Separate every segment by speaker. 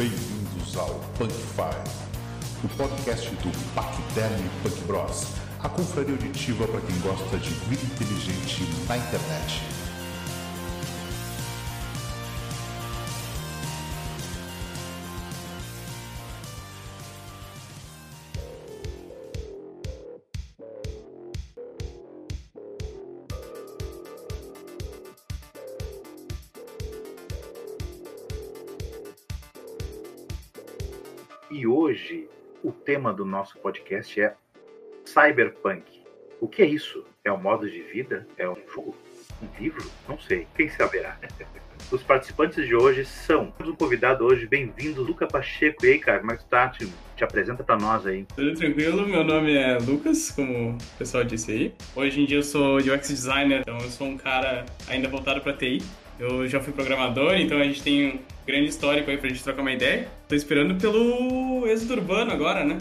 Speaker 1: Bem-vindos ao Punk Five, o podcast do Paquiderme Punk Bros, a confraria auditiva para quem gosta de vida inteligente na internet.
Speaker 2: Tema do nosso podcast é Cyberpunk. O que é isso? É um modo de vida? É um jogo? Um livro? Não sei. Quem saberá? Os participantes de hoje são. Temos um convidado hoje, bem-vindo, Luca Pacheco. E aí, cara, como é que tá? Te, te apresenta pra nós aí.
Speaker 3: Tudo tranquilo, meu nome é Lucas, como o pessoal disse aí. Hoje em dia eu sou UX designer, então eu sou um cara ainda voltado pra TI. Eu já fui programador, então a gente tem um grande histórico aí pra gente trocar uma ideia. Tô esperando pelo êxodo urbano agora, né?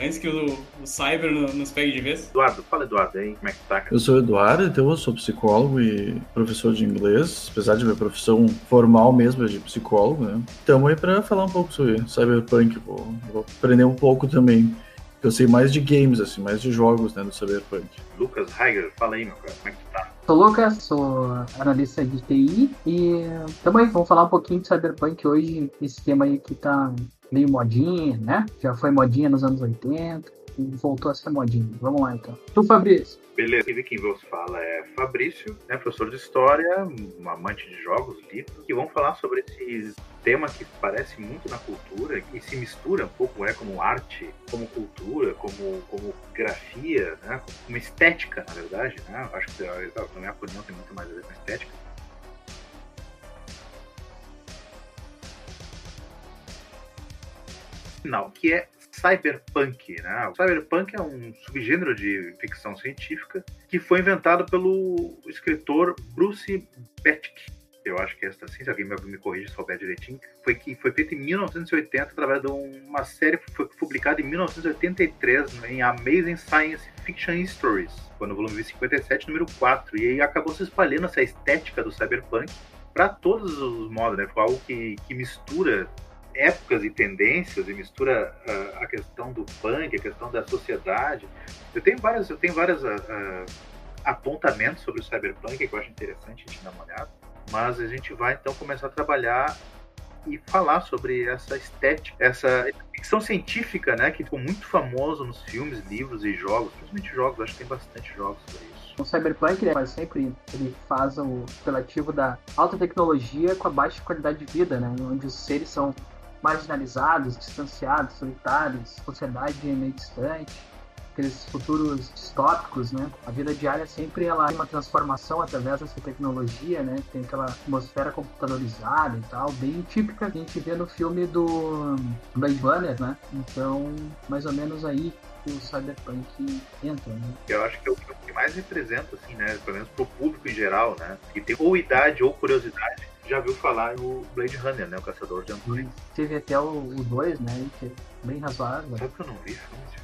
Speaker 3: Antes que o, o Cyber nos pegue de vez.
Speaker 2: Eduardo, fala Eduardo aí, como é que tá? Cara?
Speaker 4: Eu sou o Eduardo, então eu sou psicólogo e professor de inglês, apesar de minha profissão formal mesmo é de psicólogo, né? Estamos aí para falar um pouco sobre cyberpunk, vou, vou aprender um pouco também. Eu sei mais de games, assim, mais de jogos, né, do cyberpunk.
Speaker 2: Lucas Heiger, fala aí, meu cara, como é que tu tá?
Speaker 5: Sou Lucas, sou analista de TI e também vamos falar um pouquinho de Cyberpunk hoje, esse tema aí que tá meio modinha, né? Já foi modinha nos anos 80 e voltou a ser modinha. Vamos lá então. Tu, Fabrício?
Speaker 2: Beleza, e quem vos fala é Fabrício, né, professor de História, um amante de jogos, livros, e vamos falar sobre esse tema que parece muito na cultura e se mistura um pouco é como arte, como cultura, como, como grafia, né, como estética, na verdade, né, acho que na minha opinião tem muito mais a ver com estética. Final, que é cyberpunk, né? O cyberpunk é um subgênero de ficção científica que foi inventado pelo escritor Bruce Betke. Eu acho que é essa assim, se alguém me corrige se souber direitinho, foi que foi feito em 1980 através de uma série que foi publicada em 1983 em Amazing Science Fiction Stories, foi no volume 57, número 4, e aí acabou se espalhando essa estética do cyberpunk para todos os modos, né? Foi algo que, que mistura épocas e tendências e mistura uh, a questão do punk, a questão da sociedade. Eu tenho várias, eu tenho várias uh, apontamentos sobre o cyberpunk que eu acho interessante a gente dar uma olhada, mas a gente vai então começar a trabalhar e falar sobre essa estética, essa ficção científica, né, que ficou muito famoso nos filmes, livros e jogos, principalmente jogos, acho que tem bastante jogos sobre isso.
Speaker 5: O Cyberpunk, né, sempre ele faz o relativo da alta tecnologia com a baixa qualidade de vida, né, onde os seres são marginalizados, distanciados, solitários, sociedade meio distante, aqueles futuros distópicos, né? A vida diária sempre ela tem uma transformação através dessa tecnologia, né? Tem aquela atmosfera computadorizada e tal, bem típica que a gente vê no filme do Blade Runner, né? Então, mais ou menos aí que o cyberpunk entra, né?
Speaker 2: Eu acho que é o que mais representa, assim, né? Pelo menos pro público em geral, né? Que tem ou idade ou curiosidade já viu falar no Blade Runner, né? O Caçador de Anões.
Speaker 5: Teve até o 2, né? Que é bem razoável.
Speaker 2: Sabe que eu não vi filme?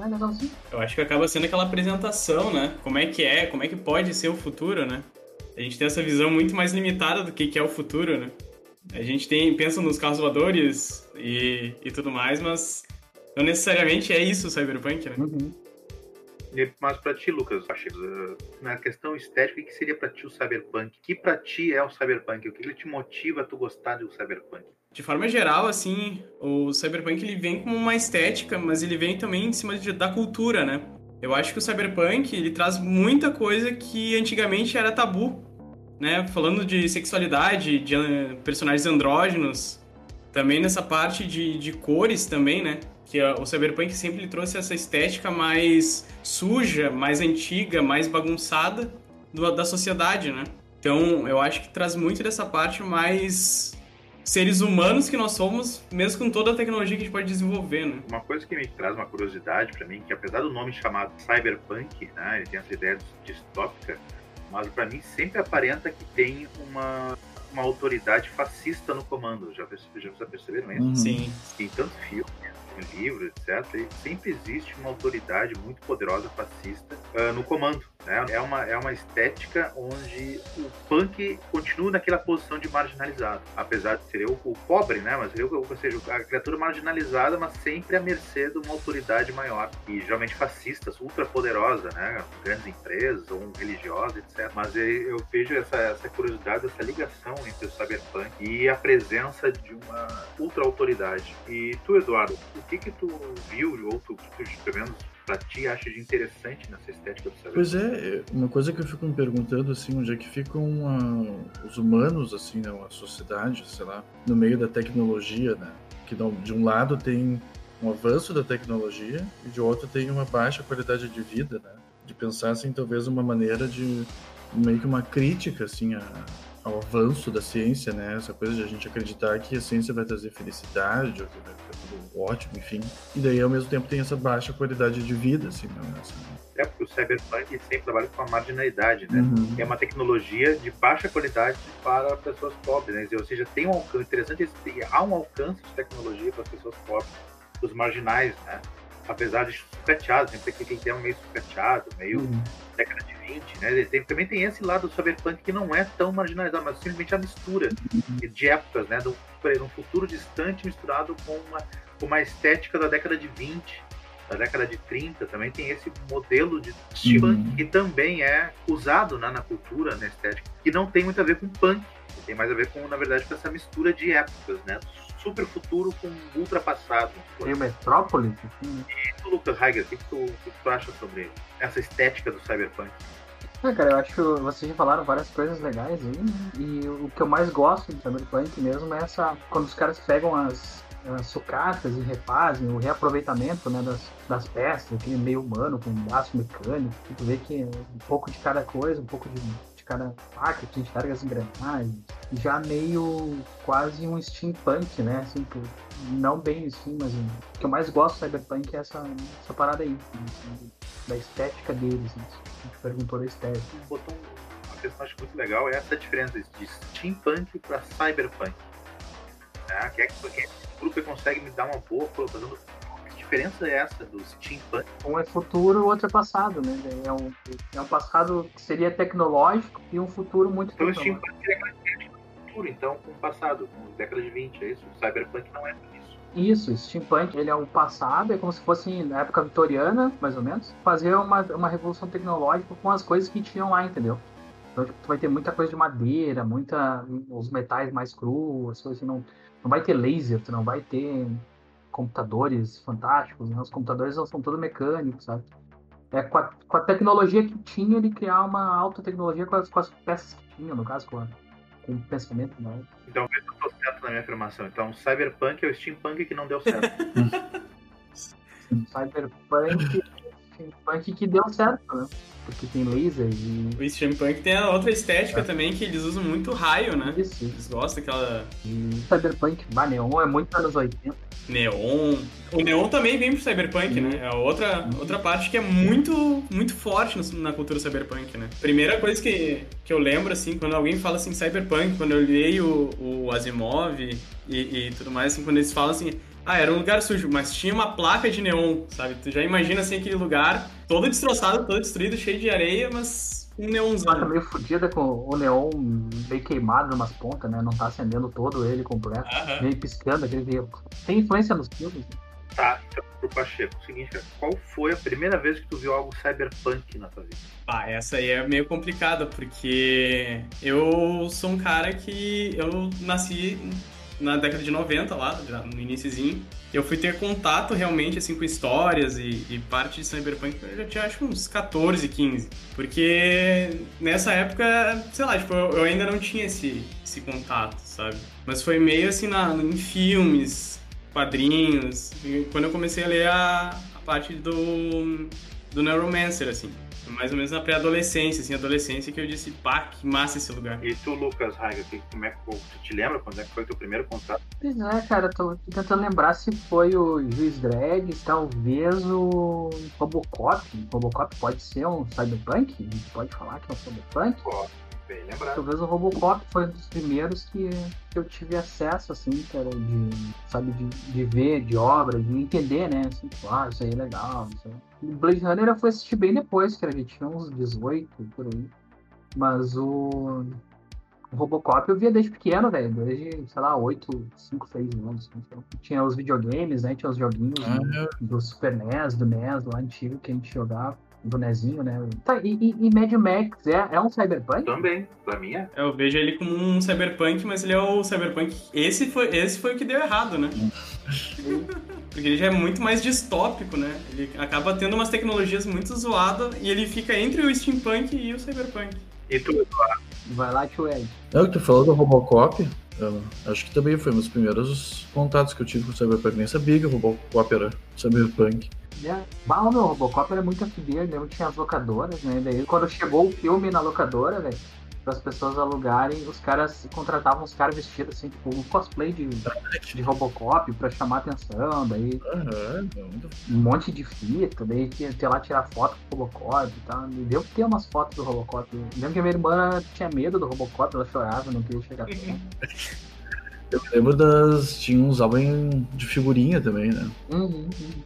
Speaker 2: Ver.
Speaker 5: Ah, legalzinho.
Speaker 3: Eu acho que acaba sendo aquela apresentação, né? Como é que é, como é que pode ser o futuro, né? A gente tem essa visão muito mais limitada do que, que é o futuro, né? A gente tem, pensa nos carros voadores e, e tudo mais, mas não necessariamente é isso o Cyberpunk, né?
Speaker 5: Uhum.
Speaker 2: Mas para ti, Lucas, eh, na questão estética, o que seria para ti o cyberpunk? O que para ti é o cyberpunk? O que ele te motiva a tu gostar do cyberpunk?
Speaker 3: De forma geral, assim, o cyberpunk ele vem com uma estética, mas ele vem também em cima de, da cultura, né? Eu acho que o cyberpunk ele traz muita coisa que antigamente era tabu, né? Falando de sexualidade, de eh, personagens andrógenos, também nessa parte de, de cores também, né? que o cyberpunk sempre trouxe essa estética mais suja, mais antiga, mais bagunçada do, da sociedade, né? Então, eu acho que traz muito dessa parte mais seres humanos que nós somos, mesmo com toda a tecnologia que a gente pode desenvolver, né?
Speaker 2: Uma coisa que me traz uma curiosidade para mim, que apesar do nome chamado cyberpunk, né, ele tem essa ideia distópica, mas para mim sempre aparenta que tem uma uma autoridade fascista no comando. Já, já, já perceberam isso?
Speaker 3: Uhum. Sim.
Speaker 2: Tem tanto filme, livro, etc. E sempre existe uma autoridade muito poderosa fascista uh, no comando. Né? É, uma, é uma estética onde o punk continua naquela posição de marginalizado, apesar de ser o, o pobre, né? Mas eu, ou seja, a criatura marginalizada, mas sempre à mercê de uma autoridade maior, e geralmente fascistas, ultra poderosa, né? Grandes empresas ou religiosas, etc. Mas eu vejo essa, essa curiosidade, essa ligação entre o cyberpunk e a presença de uma ultra autoridade. E tu, Eduardo, o que que tu viu ou tu, tu pelo menos pra ti acha de interessante nessa estética do cyberpunk?
Speaker 4: Pois é, uma coisa que eu fico me perguntando, assim, onde é que ficam uh, os humanos, assim, né, a sociedade, sei lá, no meio da tecnologia, né? Que de um lado tem um avanço da tecnologia e de outro tem uma baixa qualidade de vida, né? De pensar, assim, talvez uma maneira de meio que uma crítica, assim, a, ao avanço da ciência, né? Essa coisa de a gente acreditar que a ciência vai trazer felicidade, ou que vai ficar tudo ótimo, enfim. E daí, ao mesmo tempo, tem essa baixa qualidade de vida, assim, né? Assim,
Speaker 2: é porque o cyberpunk sempre trabalha com a marginalidade, né? Uhum. É uma tecnologia de baixa qualidade para pessoas pobres, né? Ou seja, tem um alcance interessante, há um alcance de tecnologia para as pessoas pobres, os marginais, né? Apesar de sucateados, sempre que tem um meio sucateado, meio uhum. década de 20, né? Tem, também tem esse lado do cyberpunk que não é tão marginalizado, mas simplesmente a mistura de épocas, né? Do, um futuro distante misturado com uma, com uma estética da década de 20, da década de 30 também tem esse modelo de steampunk uhum. que também é usado né, na cultura, na estética, que não tem muito a ver com punk, tem mais a ver com, na verdade, com essa mistura de épocas, né? Super futuro com ultra passado.
Speaker 5: Tem o Metrópolis?
Speaker 2: Assim. E tu, Lucas Heiger, o que, tu, que tu acha sobre essa estética do cyberpunk?
Speaker 5: Ah, cara, eu acho que vocês já falaram várias coisas legais aí, né? E o que eu mais gosto de Cyberpunk mesmo é essa. Quando os caras pegam as, as sucatas e refazem o reaproveitamento né, das, das peças, aquele meio humano com um braço mecânico. Tu vê que um pouco de cada coisa, um pouco de, cada faca, que enxerga as engrenagens. Já meio quase um steampunk, né? Assim, não bem assim, mas o que eu mais gosto do cyberpunk é essa, essa parada aí, assim, da estética deles. Né? A gente perguntou da estética.
Speaker 2: Botou uma questão que acho muito legal é essa diferença de steampunk para cyberpunk. Né? Que é que o grupo consegue me dar uma boa fazendo diferença é essa do steampunk?
Speaker 5: Um é futuro, o outro é passado, né? É um, é um passado que seria tecnológico e um futuro muito
Speaker 2: Então o steampunk é futuro, então, com o passado, com década de 20, é isso? O cyberpunk não é isso.
Speaker 5: Isso, steampunk, ele é o passado, é como se fosse na época vitoriana, mais ou menos, fazer uma, uma revolução tecnológica com as coisas que tinham lá, entendeu? Então, tipo, tu vai ter muita coisa de madeira, muita os metais mais crus, as coisas assim, não, não vai ter laser, tu não vai ter computadores fantásticos, né? Os computadores são todos mecânicos, sabe? É, com, a, com a tecnologia que tinha, ele criar uma alta tecnologia com as, com as peças que tinha, no caso, com, a, com o pensamento. Né?
Speaker 2: Então, eu estou certo na minha afirmação. Então, Cyberpunk é o Steampunk que não deu certo.
Speaker 5: Cyberpunk, Steampunk que deu certo, né? porque tem laser e.
Speaker 3: O steampunk tem a outra estética é. também, que eles usam muito raio, né? Isso. Eles gostam daquela.
Speaker 5: E cyberpunk, bah, neon é muito anos 80.
Speaker 3: Neon. O neon também vem pro cyberpunk, né? É outra, outra parte que é muito, muito forte na cultura cyberpunk, né? Primeira coisa que, que eu lembro, assim, quando alguém fala assim, cyberpunk, quando eu leio o, o Asimov e, e tudo mais, assim, quando eles falam assim ah, era um lugar sujo, mas tinha uma placa de neon, sabe? Tu já imagina assim aquele lugar todo destroçado, todo destruído, cheio de areia, mas um neonzão.
Speaker 5: Placa meio fodida com o neon meio queimado umas pontas, né? Não tá acendendo todo ele completo, uhum. meio piscando, aquele Tem influência nos filmes. Né?
Speaker 2: Tá, então, pro Pacheco, o seguinte, cara, qual foi a primeira vez que tu viu algo cyberpunk na tua vida?
Speaker 3: Ah, essa aí é meio complicada, porque eu sou um cara que eu nasci na década de 90 lá, no iníciozinho. Eu fui ter contato realmente assim com histórias e, e parte de Cyberpunk eu já tinha acho uns 14, 15. Porque nessa época, sei lá, tipo, eu, ainda não tinha esse, esse contato, sabe? Mas foi meio assim na, em filmes, quadrinhos, quando eu comecei a ler a, a parte do, do Neuromancer, assim mais ou menos na pré-adolescência, assim, adolescência, que eu disse, pá, que massa esse lugar.
Speaker 2: E tu, Lucas Raiga, como é que tu te lembra quando é que foi teu primeiro contato?
Speaker 5: Pois é, cara, tô tentando lembrar se foi o Juiz Dredd, talvez o Robocop. Robocop pode ser um cyberpunk? A gente pode falar que é um cyberpunk?
Speaker 2: Pode.
Speaker 5: Talvez o Robocop foi um dos primeiros que, que eu tive acesso, assim, cara, de, sabe, de, de ver, de obra, de entender, né, assim, tipo, ah, isso aí é legal, isso aí Blade Runner eu fui assistir bem depois, cara. Ele tinha uns 18 por aí. Mas o. O Robocop eu via desde pequeno, velho. Desde, sei lá, 8, 5, 6 anos. Então, tinha os videogames, né? Tinha os joguinhos
Speaker 4: Ah,
Speaker 5: do, do Super NES, do NES, lá antigo que a gente jogava. Do Nezinho, né? Tá, e, e, e Mad Max é, é um cyberpunk?
Speaker 2: Também, pra mim é.
Speaker 3: Eu vejo ele como um cyberpunk, mas ele é o cyberpunk. Esse foi, esse foi o que deu errado, né? Porque ele já é muito mais distópico, né? Ele acaba tendo umas tecnologias muito zoadas e ele fica entre o steampunk e o cyberpunk.
Speaker 2: E tu,
Speaker 5: Vai lá, tio Ed.
Speaker 4: Não, que tu falou do Robocop, eu acho que também foi um dos primeiros contatos que eu tive com o Cyberpunk. Nem sabia que o Robocop era Cyberpunk.
Speaker 5: É. Bah, o meu Robocop era muito FD, né? Tinha as locadoras, né? Daí quando chegou o filme na locadora, velho, para as pessoas alugarem, os caras contratavam os caras vestidos assim, tipo, um cosplay de, de Robocop pra chamar atenção, daí
Speaker 4: muito
Speaker 5: um monte de fita, daí tinha ir lá tirar foto com o Robocop e tal. Deu que ter umas fotos do Robocop. Eu lembro que a minha irmã tinha medo do Robocop, ela chorava, não queria chegar perto.
Speaker 4: Eu lembro das. Tinha uns álbuns de figurinha também, né?
Speaker 5: Uhum, uhum.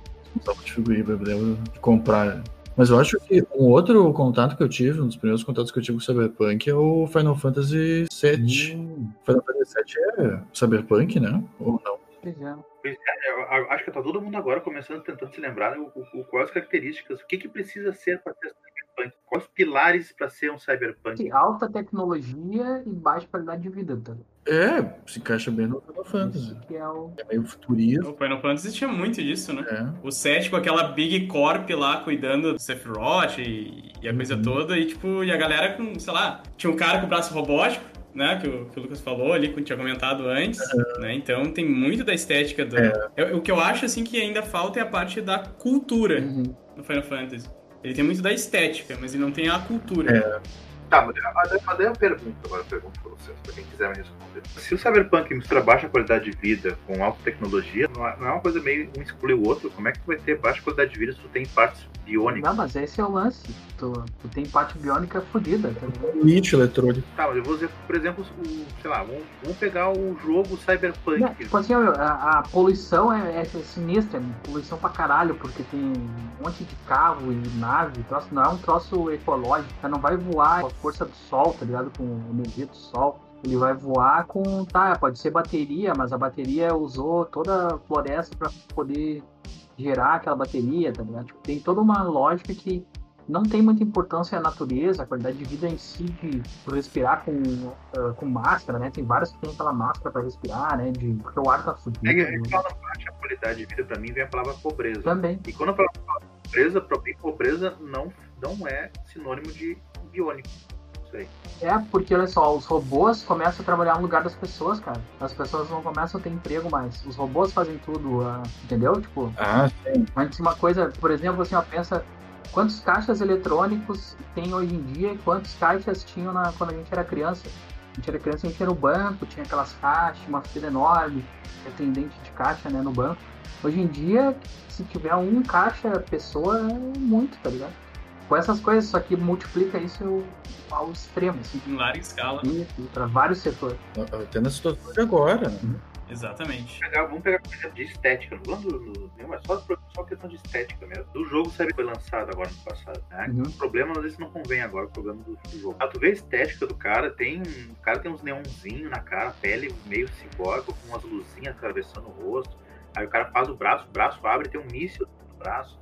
Speaker 4: Álbuns de figurinha, lembro de comprar. Mas eu acho que um outro contato que eu tive, um dos primeiros contatos que eu tive com o Cyberpunk é o Final Fantasy VII.
Speaker 5: Hum,
Speaker 4: Final Fantasy VII é Cyberpunk, né? Ou não?
Speaker 5: pois é.
Speaker 2: Eu- acho que tá todo mundo agora começando, tentando se lembrar o, o- o- quais as características, o que, que precisa ser para ser cyberpunk, quais os pilares para ser um cyberpunk.
Speaker 5: Alta tecnologia e baixa qualidade de vida, tá?
Speaker 4: É, se encaixa bem no Final Fantasy.
Speaker 5: É o.
Speaker 4: É meio futurista.
Speaker 3: O Final Fantasy tinha muito disso, né?
Speaker 4: É.
Speaker 3: O 7 com aquela Big Corp lá cuidando do Sephiroth e, e a coisa
Speaker 4: Uhum.
Speaker 3: toda, e tipo, e a galera com, sei lá, tinha um cara com o braço robótico, né? Que o, que o Lucas falou ali, que eu tinha comentado antes, né? Então tem muito da estética do. Eu- o que eu acho assim que ainda falta é a parte da cultura
Speaker 5: Uhum.
Speaker 3: no Final Fantasy. Ele tem muito da estética, mas ele não tem a cultura.
Speaker 2: Tá, mas daí eu pergunto, agora eu pergunto pra vocês, pra quem quiser me responder. Se o cyberpunk mistura baixa qualidade de vida com alta tecnologia, não é, não é uma coisa meio um exclui o outro? Como é que tu vai ter baixa qualidade de vida se tu tem partes biônicas?
Speaker 5: Não, mas esse é o lance. Tu, tu tem parte biônica fodida, tá ligado?
Speaker 4: Lítio eletrônico.
Speaker 2: Tá, mas eu vou dizer, por exemplo, o, sei lá, vamos, vamos pegar o jogo Cyberpunk.
Speaker 5: Não, tipo assim, a, a poluição é, é sinistra, é poluição pra caralho, porque tem um monte de carro e nave, troço, não é um troço ecológico, tá? não vai voar força do sol, tá ligado? Com a energia do sol. Ele vai voar com, tá, pode ser bateria, mas a bateria usou toda a floresta pra poder gerar aquela bateria, tá ligado? Tipo, tem toda uma lógica que não tem muita importância a natureza, a qualidade de vida em si, de respirar com, ah, com máscara, né? Tem vários que tem aquela máscara para respirar, né? De, porque o ar tá fudido.
Speaker 2: É que a fala baixa qualidade de vida, pra mim, vem a palavra pobreza.
Speaker 5: Também.
Speaker 2: E quando eu falo pobreza, pra mim, pobreza não, não é sinônimo de biônico. Isso aí.
Speaker 5: É, porque olha só, os robôs começam a trabalhar no lugar das pessoas, cara. As pessoas não começam a ter emprego mais. Os robôs fazem tudo, ah, entendeu? Tipo,
Speaker 4: Ah,
Speaker 5: antes uma coisa, por exemplo, assim, ó, pensa quantos caixas eletrônicos tem hoje em dia e quantos caixas tinham na, quando a gente era criança. A gente era criança, a gente ia no banco, tinha aquelas caixas, uma fila enorme, atendente de caixa, né, no banco. Hoje em dia, se tiver um caixa pessoa, é muito, tá ligado? Com essas coisas, só que multiplica isso ao extremo, assim,
Speaker 3: Em larga escala.
Speaker 5: para vários setores.
Speaker 4: até na situação de agora, né?
Speaker 3: Exatamente.
Speaker 2: Pegar- vamos pegar, por exemplo, de estética. Não falando do, mas só, só questão de estética mesmo. Do jogo sabe que foi lançado agora no passado. Né?
Speaker 5: Uhum.
Speaker 2: O problema, às vezes, não convém agora, o problema do, do jogo. Ah, tu vê a estética do cara, tem. O cara tem uns neonzinhos na cara, pele meio ciborgue, com umas luzinhas atravessando o rosto. Aí o cara faz o braço, o braço abre e tem um míssil no braço.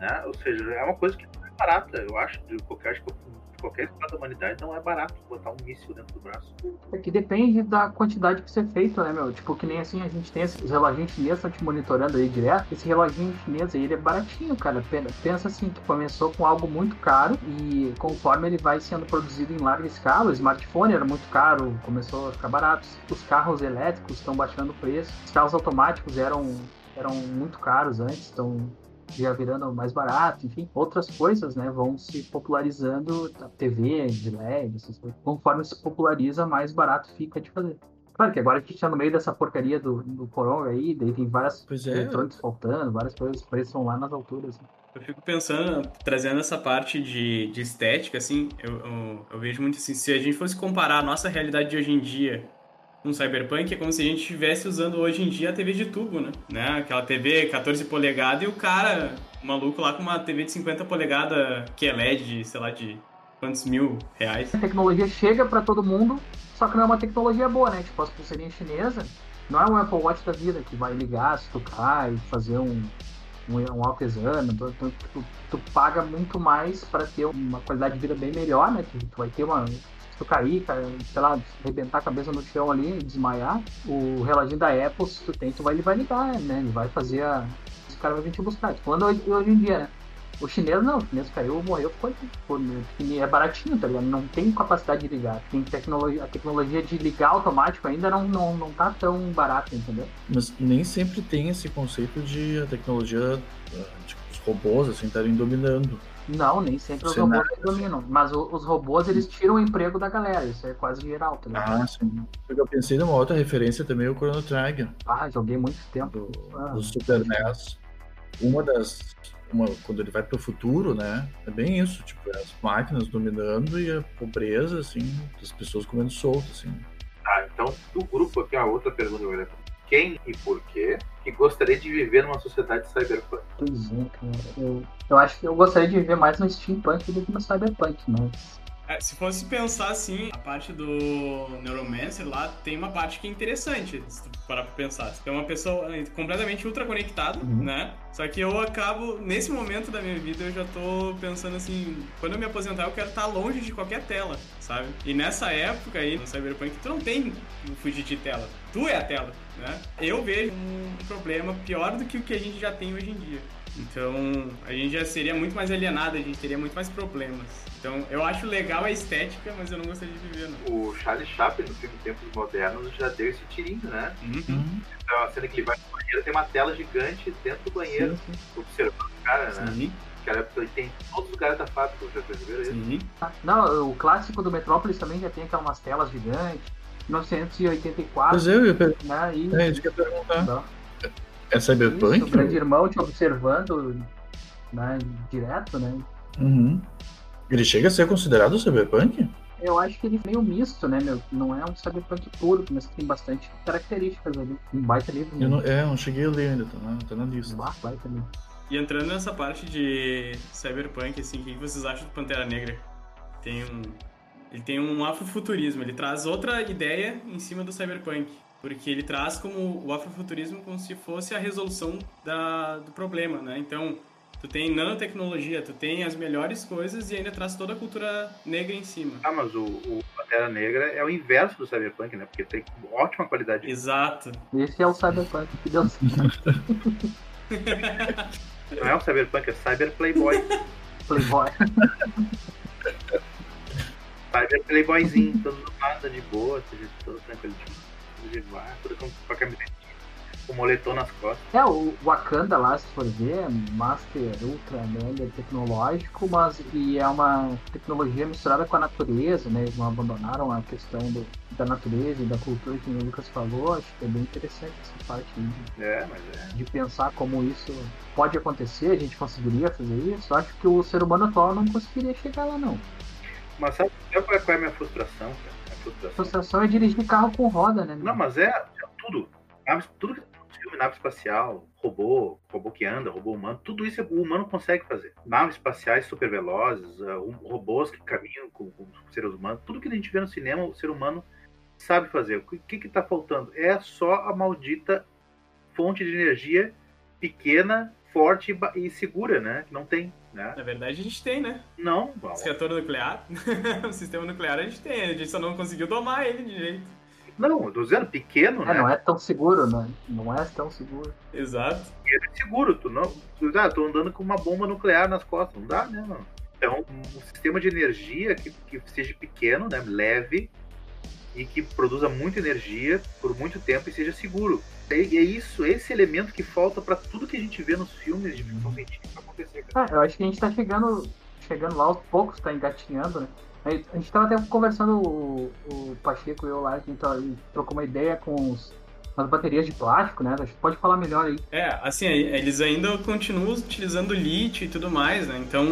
Speaker 2: Né? Ou seja, é uma coisa que barata, eu acho. De qualquer, acho de qualquer estado da humanidade não é barato botar um míssil dentro do braço.
Speaker 5: É que depende da quantidade que você feito, né, meu? Tipo, que nem assim, a gente tem esses reloginhos chineses, tá te monitorando aí direto. Esse reloginho chinês aí, ele é baratinho, cara. Pen- Pensa assim, que começou com algo muito caro e conforme ele vai sendo produzido em larga escala, o smartphone era muito caro, começou a ficar barato. Os carros elétricos estão baixando o preço. Os carros automáticos eram, eram muito caros antes, estão já virando mais barato, enfim, outras coisas, né, vão se popularizando, a TV de LED, essas coisas. Conforme se populariza, mais barato fica de fazer. Claro que agora a gente tá no meio dessa porcaria do, do coronga aí, daí tem várias
Speaker 4: é.
Speaker 5: eletrônicos faltando, várias coisas, os preços lá nas alturas.
Speaker 3: Eu fico pensando, trazendo essa parte de, de estética, assim, eu, eu, eu vejo muito assim, se a gente fosse comparar a nossa realidade de hoje em dia com Cyberpunk, é como se a gente estivesse usando hoje em dia a TV de tubo, né? né? Aquela TV 14 polegadas e o cara O maluco lá com uma TV de 50 polegadas que é LED, sei lá, de quantos mil reais.
Speaker 5: A tecnologia chega para todo mundo, só que não é uma tecnologia boa, né? Tipo, as pulseirinhas chinesas, não é um Apple Watch da vida que vai ligar, se tu cai, fazer um, um, um autoexame. Tu, tu, tu, tu paga muito mais para ter uma qualidade de vida bem melhor, né? Tu, tu vai ter uma. Se tu cair, sei lá, arrebentar a cabeça no chão ali, desmaiar, o reloginho da Apple, se tu tem, tu vai, ele vai ligar, né? Ele vai fazer a. Esse cara vai vir te buscar. Falando hoje, hoje em dia, né? O chinês não, o chinês caiu, morreu, ficou, ficou é baratinho, tá ligado? Não tem capacidade de ligar. Tem tecnologia, a tecnologia de ligar automático ainda não, não, não tá tão barata, entendeu?
Speaker 4: Mas nem sempre tem esse conceito de a tecnologia, tipo, os robôs, assim, estarem dominando.
Speaker 5: Não, nem sempre os robôs dominam. Mas o, os robôs, eles tiram o emprego da galera. Isso é quase geral, tá ligado?
Speaker 4: Ah, sim. Eu pensei numa outra referência também, o Chrono Trigger.
Speaker 5: Ah, joguei muito tempo.
Speaker 4: Do, ah, do Super NES. Uma das uma, quando ele vai para o futuro, né? É bem isso, tipo, é as máquinas dominando e a pobreza, assim, das pessoas comendo solto, assim.
Speaker 2: Ah, então, do grupo aqui, a outra pergunta agora. Quem e por quê que gostaria de viver numa sociedade cyberpunk?
Speaker 5: Pois é, cara. Eu, eu acho que eu gostaria de viver mais no steampunk do que no cyberpunk, mas
Speaker 3: é, se fosse pensar assim, a parte do Neuromancer lá tem uma parte que é interessante, se tu parar pra pensar. Tem uma pessoa completamente ultra conectada, uhum. né? Só que eu acabo, nesse momento da minha vida, eu já tô pensando assim, quando eu me aposentar, eu quero estar longe de qualquer tela, sabe? E nessa época aí, no Cyberpunk, tu não tem fugir de tela. Tu é a tela, né? Eu vejo um problema pior do que o que a gente já tem hoje em dia. Então, a gente já seria muito mais alienado, a gente teria muito mais problemas. Então, eu acho legal a estética, mas eu não gostaria de viver, não.
Speaker 2: O Charlie Chaplin, no filme Tempos Modernos, já deu esse tirinho, né? Uhum. Então, a cena que ele vai no banheiro, tem uma tela gigante dentro do banheiro, sim, sim. observando o cara, né? Sim. Cara, ele tem todos os lugares da fábrica, já perceberam isso?
Speaker 5: Não, o clássico do Metrópolis também já tem aquelas telas gigantes. 1984.
Speaker 4: Pois eu ia perguntar. Né? E... É, isso que eu ia perguntar. Não. É Cyberpunk? Isso,
Speaker 5: o grande irmão te observando né, direto, né?
Speaker 4: Uhum. Ele chega a ser considerado cyberpunk?
Speaker 5: Eu acho que ele é meio misto, né, meu? Não é um cyberpunk puro, mas tem bastante características ali. Um baita livro.
Speaker 4: Eu não, é, eu não cheguei a ler ainda, tá na, tá na lista.
Speaker 5: Um baita livro.
Speaker 3: E entrando nessa parte de cyberpunk, assim, o que vocês acham do Pantera Negra? Tem um... Ele tem um afrofuturismo, ele traz outra ideia em cima do cyberpunk. Porque ele traz como o afrofuturismo como se fosse a resolução da, do problema, né? Então, Tu tem nanotecnologia, tu tem as melhores coisas e ainda traz toda a cultura negra em cima.
Speaker 2: Ah, mas o, o Pantera Negra é o inverso do Cyberpunk, né? Porque tem ótima qualidade.
Speaker 3: Exato.
Speaker 5: Esse é o Cyberpunk que deu certo.
Speaker 2: Não é o Cyberpunk, é Cyber Playboy.
Speaker 5: Playboy.
Speaker 2: Cyber Playboyzinho, todo nada de boa, todo tranquilo, tudo de bar, tudo com a camiseta o moletom nas costas.
Speaker 5: É, o Wakanda lá, se for ver, é Master Ultra Mega tecnológico, mas e é uma tecnologia misturada com a natureza, né? Eles não abandonaram a questão do, da natureza e da cultura que o Lucas falou. Acho que é bem interessante essa parte
Speaker 2: de, é, mas é.
Speaker 5: de pensar como isso pode acontecer, a gente conseguiria fazer isso. Acho que o ser humano atual não conseguiria chegar lá, não.
Speaker 2: Mas sabe qual é a minha frustração, cara? A
Speaker 5: frustração. Frustração é dirigir carro com roda, né?
Speaker 2: Não, mas é, é tudo. Tudo que filme, nave espacial, robô, robô que anda, robô humano, tudo isso o humano consegue fazer. Naves espaciais super velozes, uh, robôs que caminham com, com, seres humanos, tudo que a gente vê no cinema, o ser humano sabe fazer. O que está faltando? É só a maldita fonte de energia pequena, forte e segura, né? Que não tem. Né?
Speaker 3: Na verdade, a gente tem, né?
Speaker 2: Não.
Speaker 3: O reator nuclear. o sistema nuclear a gente tem, a gente só não conseguiu domar ele de jeito.
Speaker 2: Não, eu tô dizendo pequeno,
Speaker 5: é,
Speaker 2: né?
Speaker 5: Não é tão seguro, né? Não é tão seguro.
Speaker 3: Exato.
Speaker 2: É seguro, tu não. Tu, ah, tô andando com uma bomba nuclear nas costas. Não dá, né, mano? Então, um sistema de energia que, que seja pequeno, né? Leve e que produza muita energia por muito tempo e seja seguro. É, é isso, esse elemento que falta para tudo que a gente vê nos filmes de ficção científica acontecer.
Speaker 5: Ah, eu acho que a gente tá chegando, chegando lá aos poucos, tá engatinhando, né? A gente tava até conversando, o, o Pacheco e eu lá, a gente, a gente trocou uma ideia com os, as baterias de plástico, né? A gente pode falar melhor aí.
Speaker 3: É, assim, eles ainda continuam utilizando lítio e tudo mais, né? Então,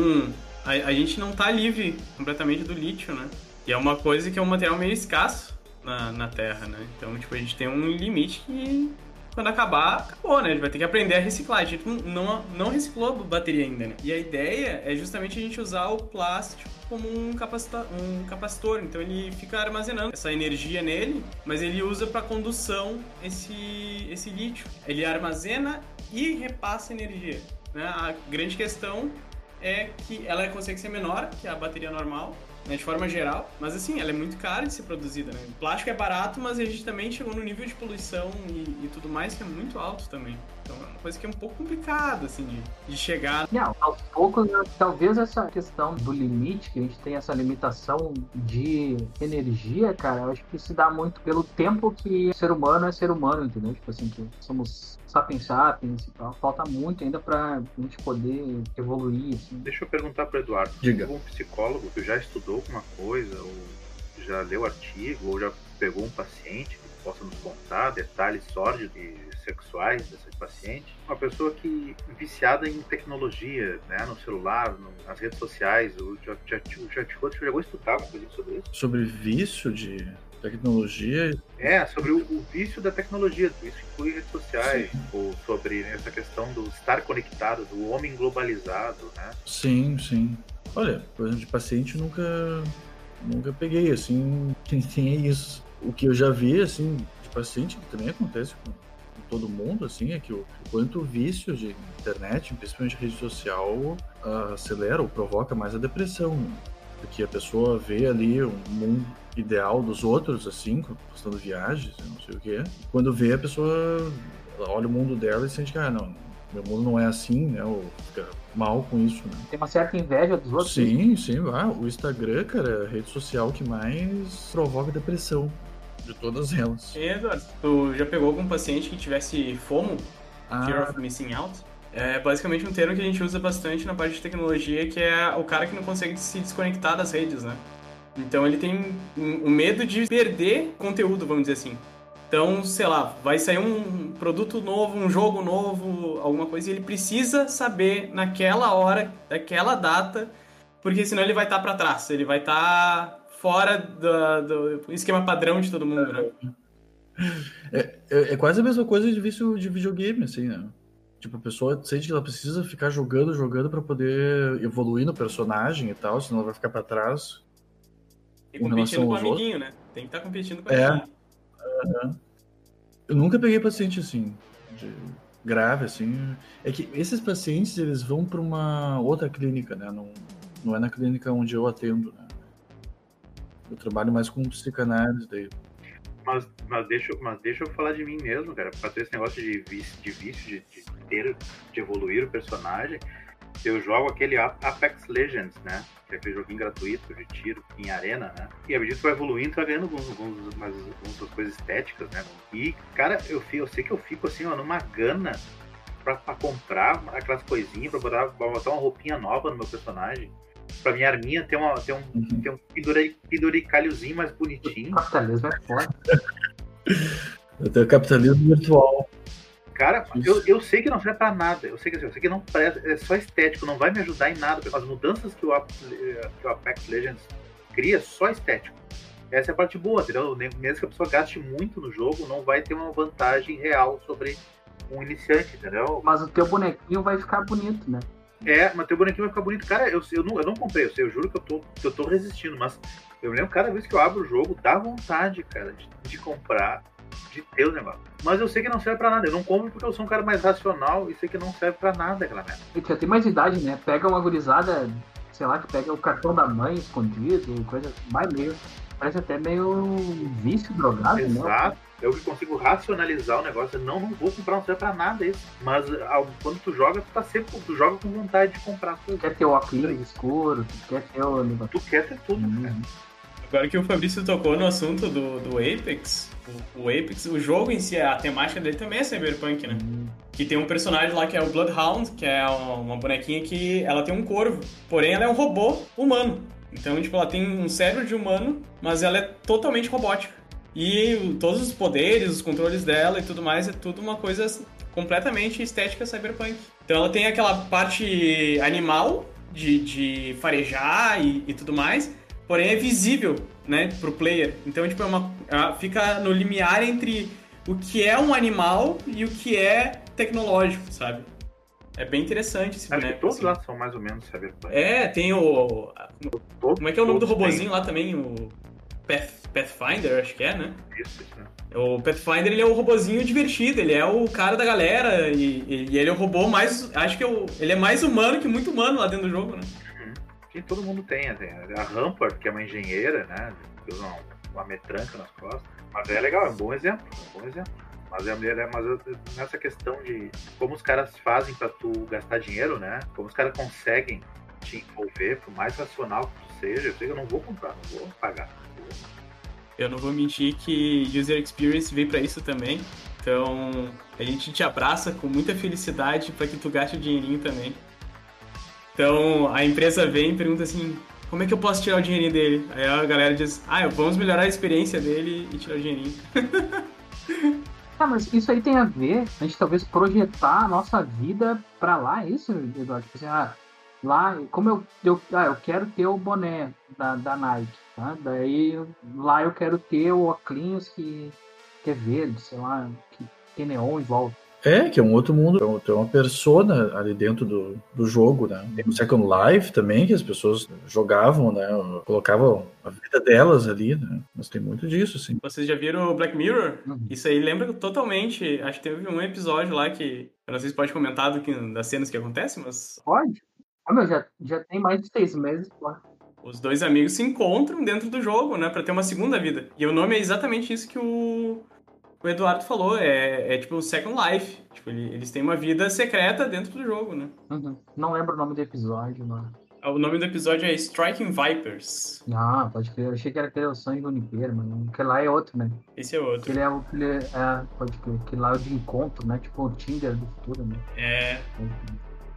Speaker 3: a, a gente não tá livre completamente do lítio, né? E é uma coisa que é um material meio escasso na, na Terra, né? Então, tipo, a gente tem um limite que quando acabar, acabou, né? Ele vai ter que aprender a reciclar. A gente não, não reciclou a bateria ainda, né? E a ideia é justamente a gente usar o plástico como um, capacita um capacitor. Então ele fica armazenando essa energia nele, mas ele usa para condução esse, esse lítio. Ele armazena e repassa energia. Né? A grande questão é que ela consegue ser menor que a bateria normal, né, de forma geral. Mas assim, ela é muito cara de ser produzida, né? O plástico é barato, mas a gente também chegou no nível de poluição e, e tudo mais que é muito alto também. Então é uma coisa que é um pouco complicada, assim, de, de chegar.
Speaker 5: Não, aos poucos, né, talvez essa questão do limite, que a gente tem essa limitação de energia, cara, eu acho que se dá muito pelo tempo que ser humano é ser humano, entendeu? Tipo assim, que somos sapiens sapiens e tal. Falta muito ainda pra gente poder evoluir, assim.
Speaker 2: Deixa eu perguntar pro Eduardo.
Speaker 4: Diga.
Speaker 2: Algum psicólogo que já estudou alguma coisa, ou já leu artigo, ou já pegou um paciente possa nos contar detalhes sórdidos e sexuais desse paciente, uma pessoa que viciada em tecnologia, né, no celular, no, nas redes sociais, o já chegou a estudar alguma coisa sobre isso?
Speaker 4: Sobre vício de tecnologia?
Speaker 2: É, sobre o, o vício da tecnologia, isso inclui redes sociais, sim. ou sobre essa questão do estar conectado, do homem globalizado, né?
Speaker 4: Sim, sim. Olha, por exemplo, de paciente nunca nunca peguei, assim, quem tem é isso. O que eu já vi, assim, de paciente, que também acontece com todo mundo, assim, é que o, quanto o vício de internet, principalmente rede social, uh, acelera ou provoca mais a depressão. Porque a pessoa vê ali um mundo ideal dos outros, assim, postando viagens, não sei o quê. Quando vê, a pessoa olha o mundo dela e sente que, ah, não, meu mundo não é assim, né? Ou fica mal com isso, né?
Speaker 5: Tem uma certa inveja dos outros.
Speaker 4: Sim, sim. Ah, o Instagram, cara, é a rede social que mais provoca depressão de todas elas.
Speaker 3: E, Eduardo, tu já pegou algum paciente que tivesse FOMO?
Speaker 4: Ah.
Speaker 3: Fear of Missing Out? É basicamente um termo que a gente usa bastante na parte de tecnologia, que é o cara que não consegue se desconectar das redes, né? Então ele tem o medo de perder conteúdo, vamos dizer assim. Então, sei lá, vai sair um produto novo, um jogo novo, alguma coisa, e ele precisa saber naquela hora, daquela data, porque senão ele vai estar tá para trás, ele vai estar tá fora do, do, esquema padrão de todo mundo, né?
Speaker 4: É, é, é, quase a mesma coisa de vício de videogame, assim, né? Tipo, a pessoa sente que ela precisa ficar jogando, jogando para poder evoluir no personagem e tal, senão ela vai ficar para trás.
Speaker 3: E competindo com o amiguinho, outros. né? Tem que estar tá competindo com o
Speaker 4: é. amiguinho. Uhum. Eu nunca peguei paciente assim, de grave, assim. É que esses pacientes, eles vão para uma outra clínica, né? Não, não é na clínica onde eu atendo, né? Eu trabalho mais com psicanálise daí.
Speaker 2: Mas, mas, deixa, mas deixa eu falar de mim mesmo, cara. Pra ter esse negócio de vício, de, vício, de, de ter, de evoluir o personagem, eu jogo aquele Apex Legends, né? Que é aquele joguinho gratuito de tiro em arena, né? E à medida que vai evoluindo, tu vai ganhando algumas, algumas, algumas coisas estéticas, né? E, cara, eu, eu sei que eu fico assim, ó, numa gana pra, pra comprar aquelas coisinhas, pra botar, pra botar uma roupinha nova no meu personagem pra minha arminha ter, uma, ter um, uhum. ter um penduricalhozinho mais bonitinho.
Speaker 5: Capitalismo é foda.
Speaker 4: eu tenho capitalismo virtual.
Speaker 2: Cara, eu, eu sei que não serve pra nada. Eu sei que, assim, eu sei que não presta, é só estético, não vai me ajudar em nada. As mudanças que o, que o Apex Legends cria, só estético. Essa é a parte boa, entendeu? Mesmo que a pessoa gaste muito no jogo, não vai ter uma vantagem real sobre um iniciante, entendeu?
Speaker 5: Mas o teu bonequinho vai ficar bonito, né?
Speaker 2: É, mas teu bonequinho vai ficar bonito. Cara, eu, eu, não, eu não comprei, eu, sei, eu juro que eu, tô, que eu tô resistindo, mas eu lembro cada vez que eu abro o jogo, dá vontade, cara, de, de comprar, de ter o negócio. Mas eu sei que não serve pra nada. Eu não compro porque eu sou um cara mais racional e sei que não serve pra nada aquela merda.
Speaker 5: E já tem mais idade, né? Pega uma gurizada, sei lá, que pega o cartão da mãe escondido, coisa mais meio. Parece até meio vício drogado,
Speaker 2: Exato. né? Exato eu que consigo racionalizar o negócio. não, não vou comprar, não serve pra nada isso. Mas quando tu joga, tu tá sempre, tu joga com vontade de comprar.
Speaker 5: Tu quer ter o óculos escuro, tu quer ter o
Speaker 2: Tu quer ter tudo, uhum. cara.
Speaker 3: Agora que o Fabrício tocou no assunto do, do Apex, o, o, Apex, o jogo em si, a temática dele também é cyberpunk, né? Que tem um personagem lá que é o Bloodhound, que é uma, uma bonequinha que ela tem um corvo, porém ela é um robô humano. Então, tipo, ela tem um cérebro de humano, mas ela é totalmente robótica. E todos os poderes, os controles dela e tudo mais é tudo uma coisa completamente estética cyberpunk. Então ela tem aquela parte animal de, de farejar e, e tudo mais, porém é visível, né, pro player. Então, tipo, é uma, fica no limiar entre o que é um animal e o que é tecnológico, sabe? É bem interessante esse
Speaker 2: Acho
Speaker 3: boneco.
Speaker 2: todos
Speaker 3: assim.
Speaker 2: lá são mais ou menos cyberpunk.
Speaker 3: É, tem o.
Speaker 2: Todos-
Speaker 3: Como é que é o nome do robozinho lá também? O Path, Pathfinder, acho que é, né?
Speaker 2: Isso, isso, né?
Speaker 3: O Pathfinder ele é o robozinho divertido, ele é o cara da galera e, e- e ele é o robô mais. Acho que é o- ele é mais humano que muito humano lá dentro do jogo, né?
Speaker 2: Que todo mundo tem, tem a Rampart, que é uma engenheira, né? Que usa uma, uma metranca nas costas. Mas é legal, é um bom exemplo, é um bom exemplo. Mas, é, mas nessa questão de como os caras fazem pra tu gastar dinheiro, né? Como os caras conseguem te envolver, por mais racional que tu seja, eu sei que eu não vou comprar, não vou pagar.
Speaker 3: Eu não vou mentir que User Experience veio pra isso também. Então a gente te abraça com muita felicidade pra que tu gaste o dinheirinho também. Então a empresa vem e pergunta assim: como é que eu posso tirar o dinheirinho dele? Aí a galera diz: ah, vamos melhorar a experiência dele e tirar o dinheirinho.
Speaker 5: Ah, mas isso aí tem a ver, a gente talvez projetar a nossa vida pra lá, é isso, Eduardo? Tipo assim, ah, lá, como eu, eu, ah, eu quero ter o boné da, da Nike, tá? Daí lá eu quero ter o óculos que, que é verde, sei lá, que tem neon em volta.
Speaker 4: É, que é um outro mundo, tem um- tem uma persona ali dentro do, do jogo, né? Tem o Second Life também, que as pessoas jogavam, né? Colocavam a vida delas ali, né? Mas tem muito disso, assim.
Speaker 3: Vocês já viram o Black Mirror?
Speaker 5: Uhum.
Speaker 3: Isso aí lembra totalmente. Acho que teve um episódio lá que. Eu não sei se pode comentar do que, das cenas que acontecem, mas
Speaker 5: Pode? Ah, meu, já, já tem mais de seis meses, pode.
Speaker 3: os dois amigos se encontram dentro do jogo, né? Pra ter uma segunda vida. E o nome é exatamente isso que o, o Eduardo falou. É, é tipo o Second Life. Tipo, ele- eles têm uma vida secreta dentro do jogo, né?
Speaker 5: Uhum. Não lembro o nome do episódio, mano.
Speaker 3: O nome do episódio é Striking Vipers.
Speaker 5: Ah, pode crer. Eu achei que era aquele o Sonho do Unipeiro, mano. Porque lá é outro, né?
Speaker 3: Esse é outro.
Speaker 5: Ele é o. Ele é, é, pode crer. Que lá é o de encontro, né? Tipo o Tinder do futuro, né?
Speaker 3: É.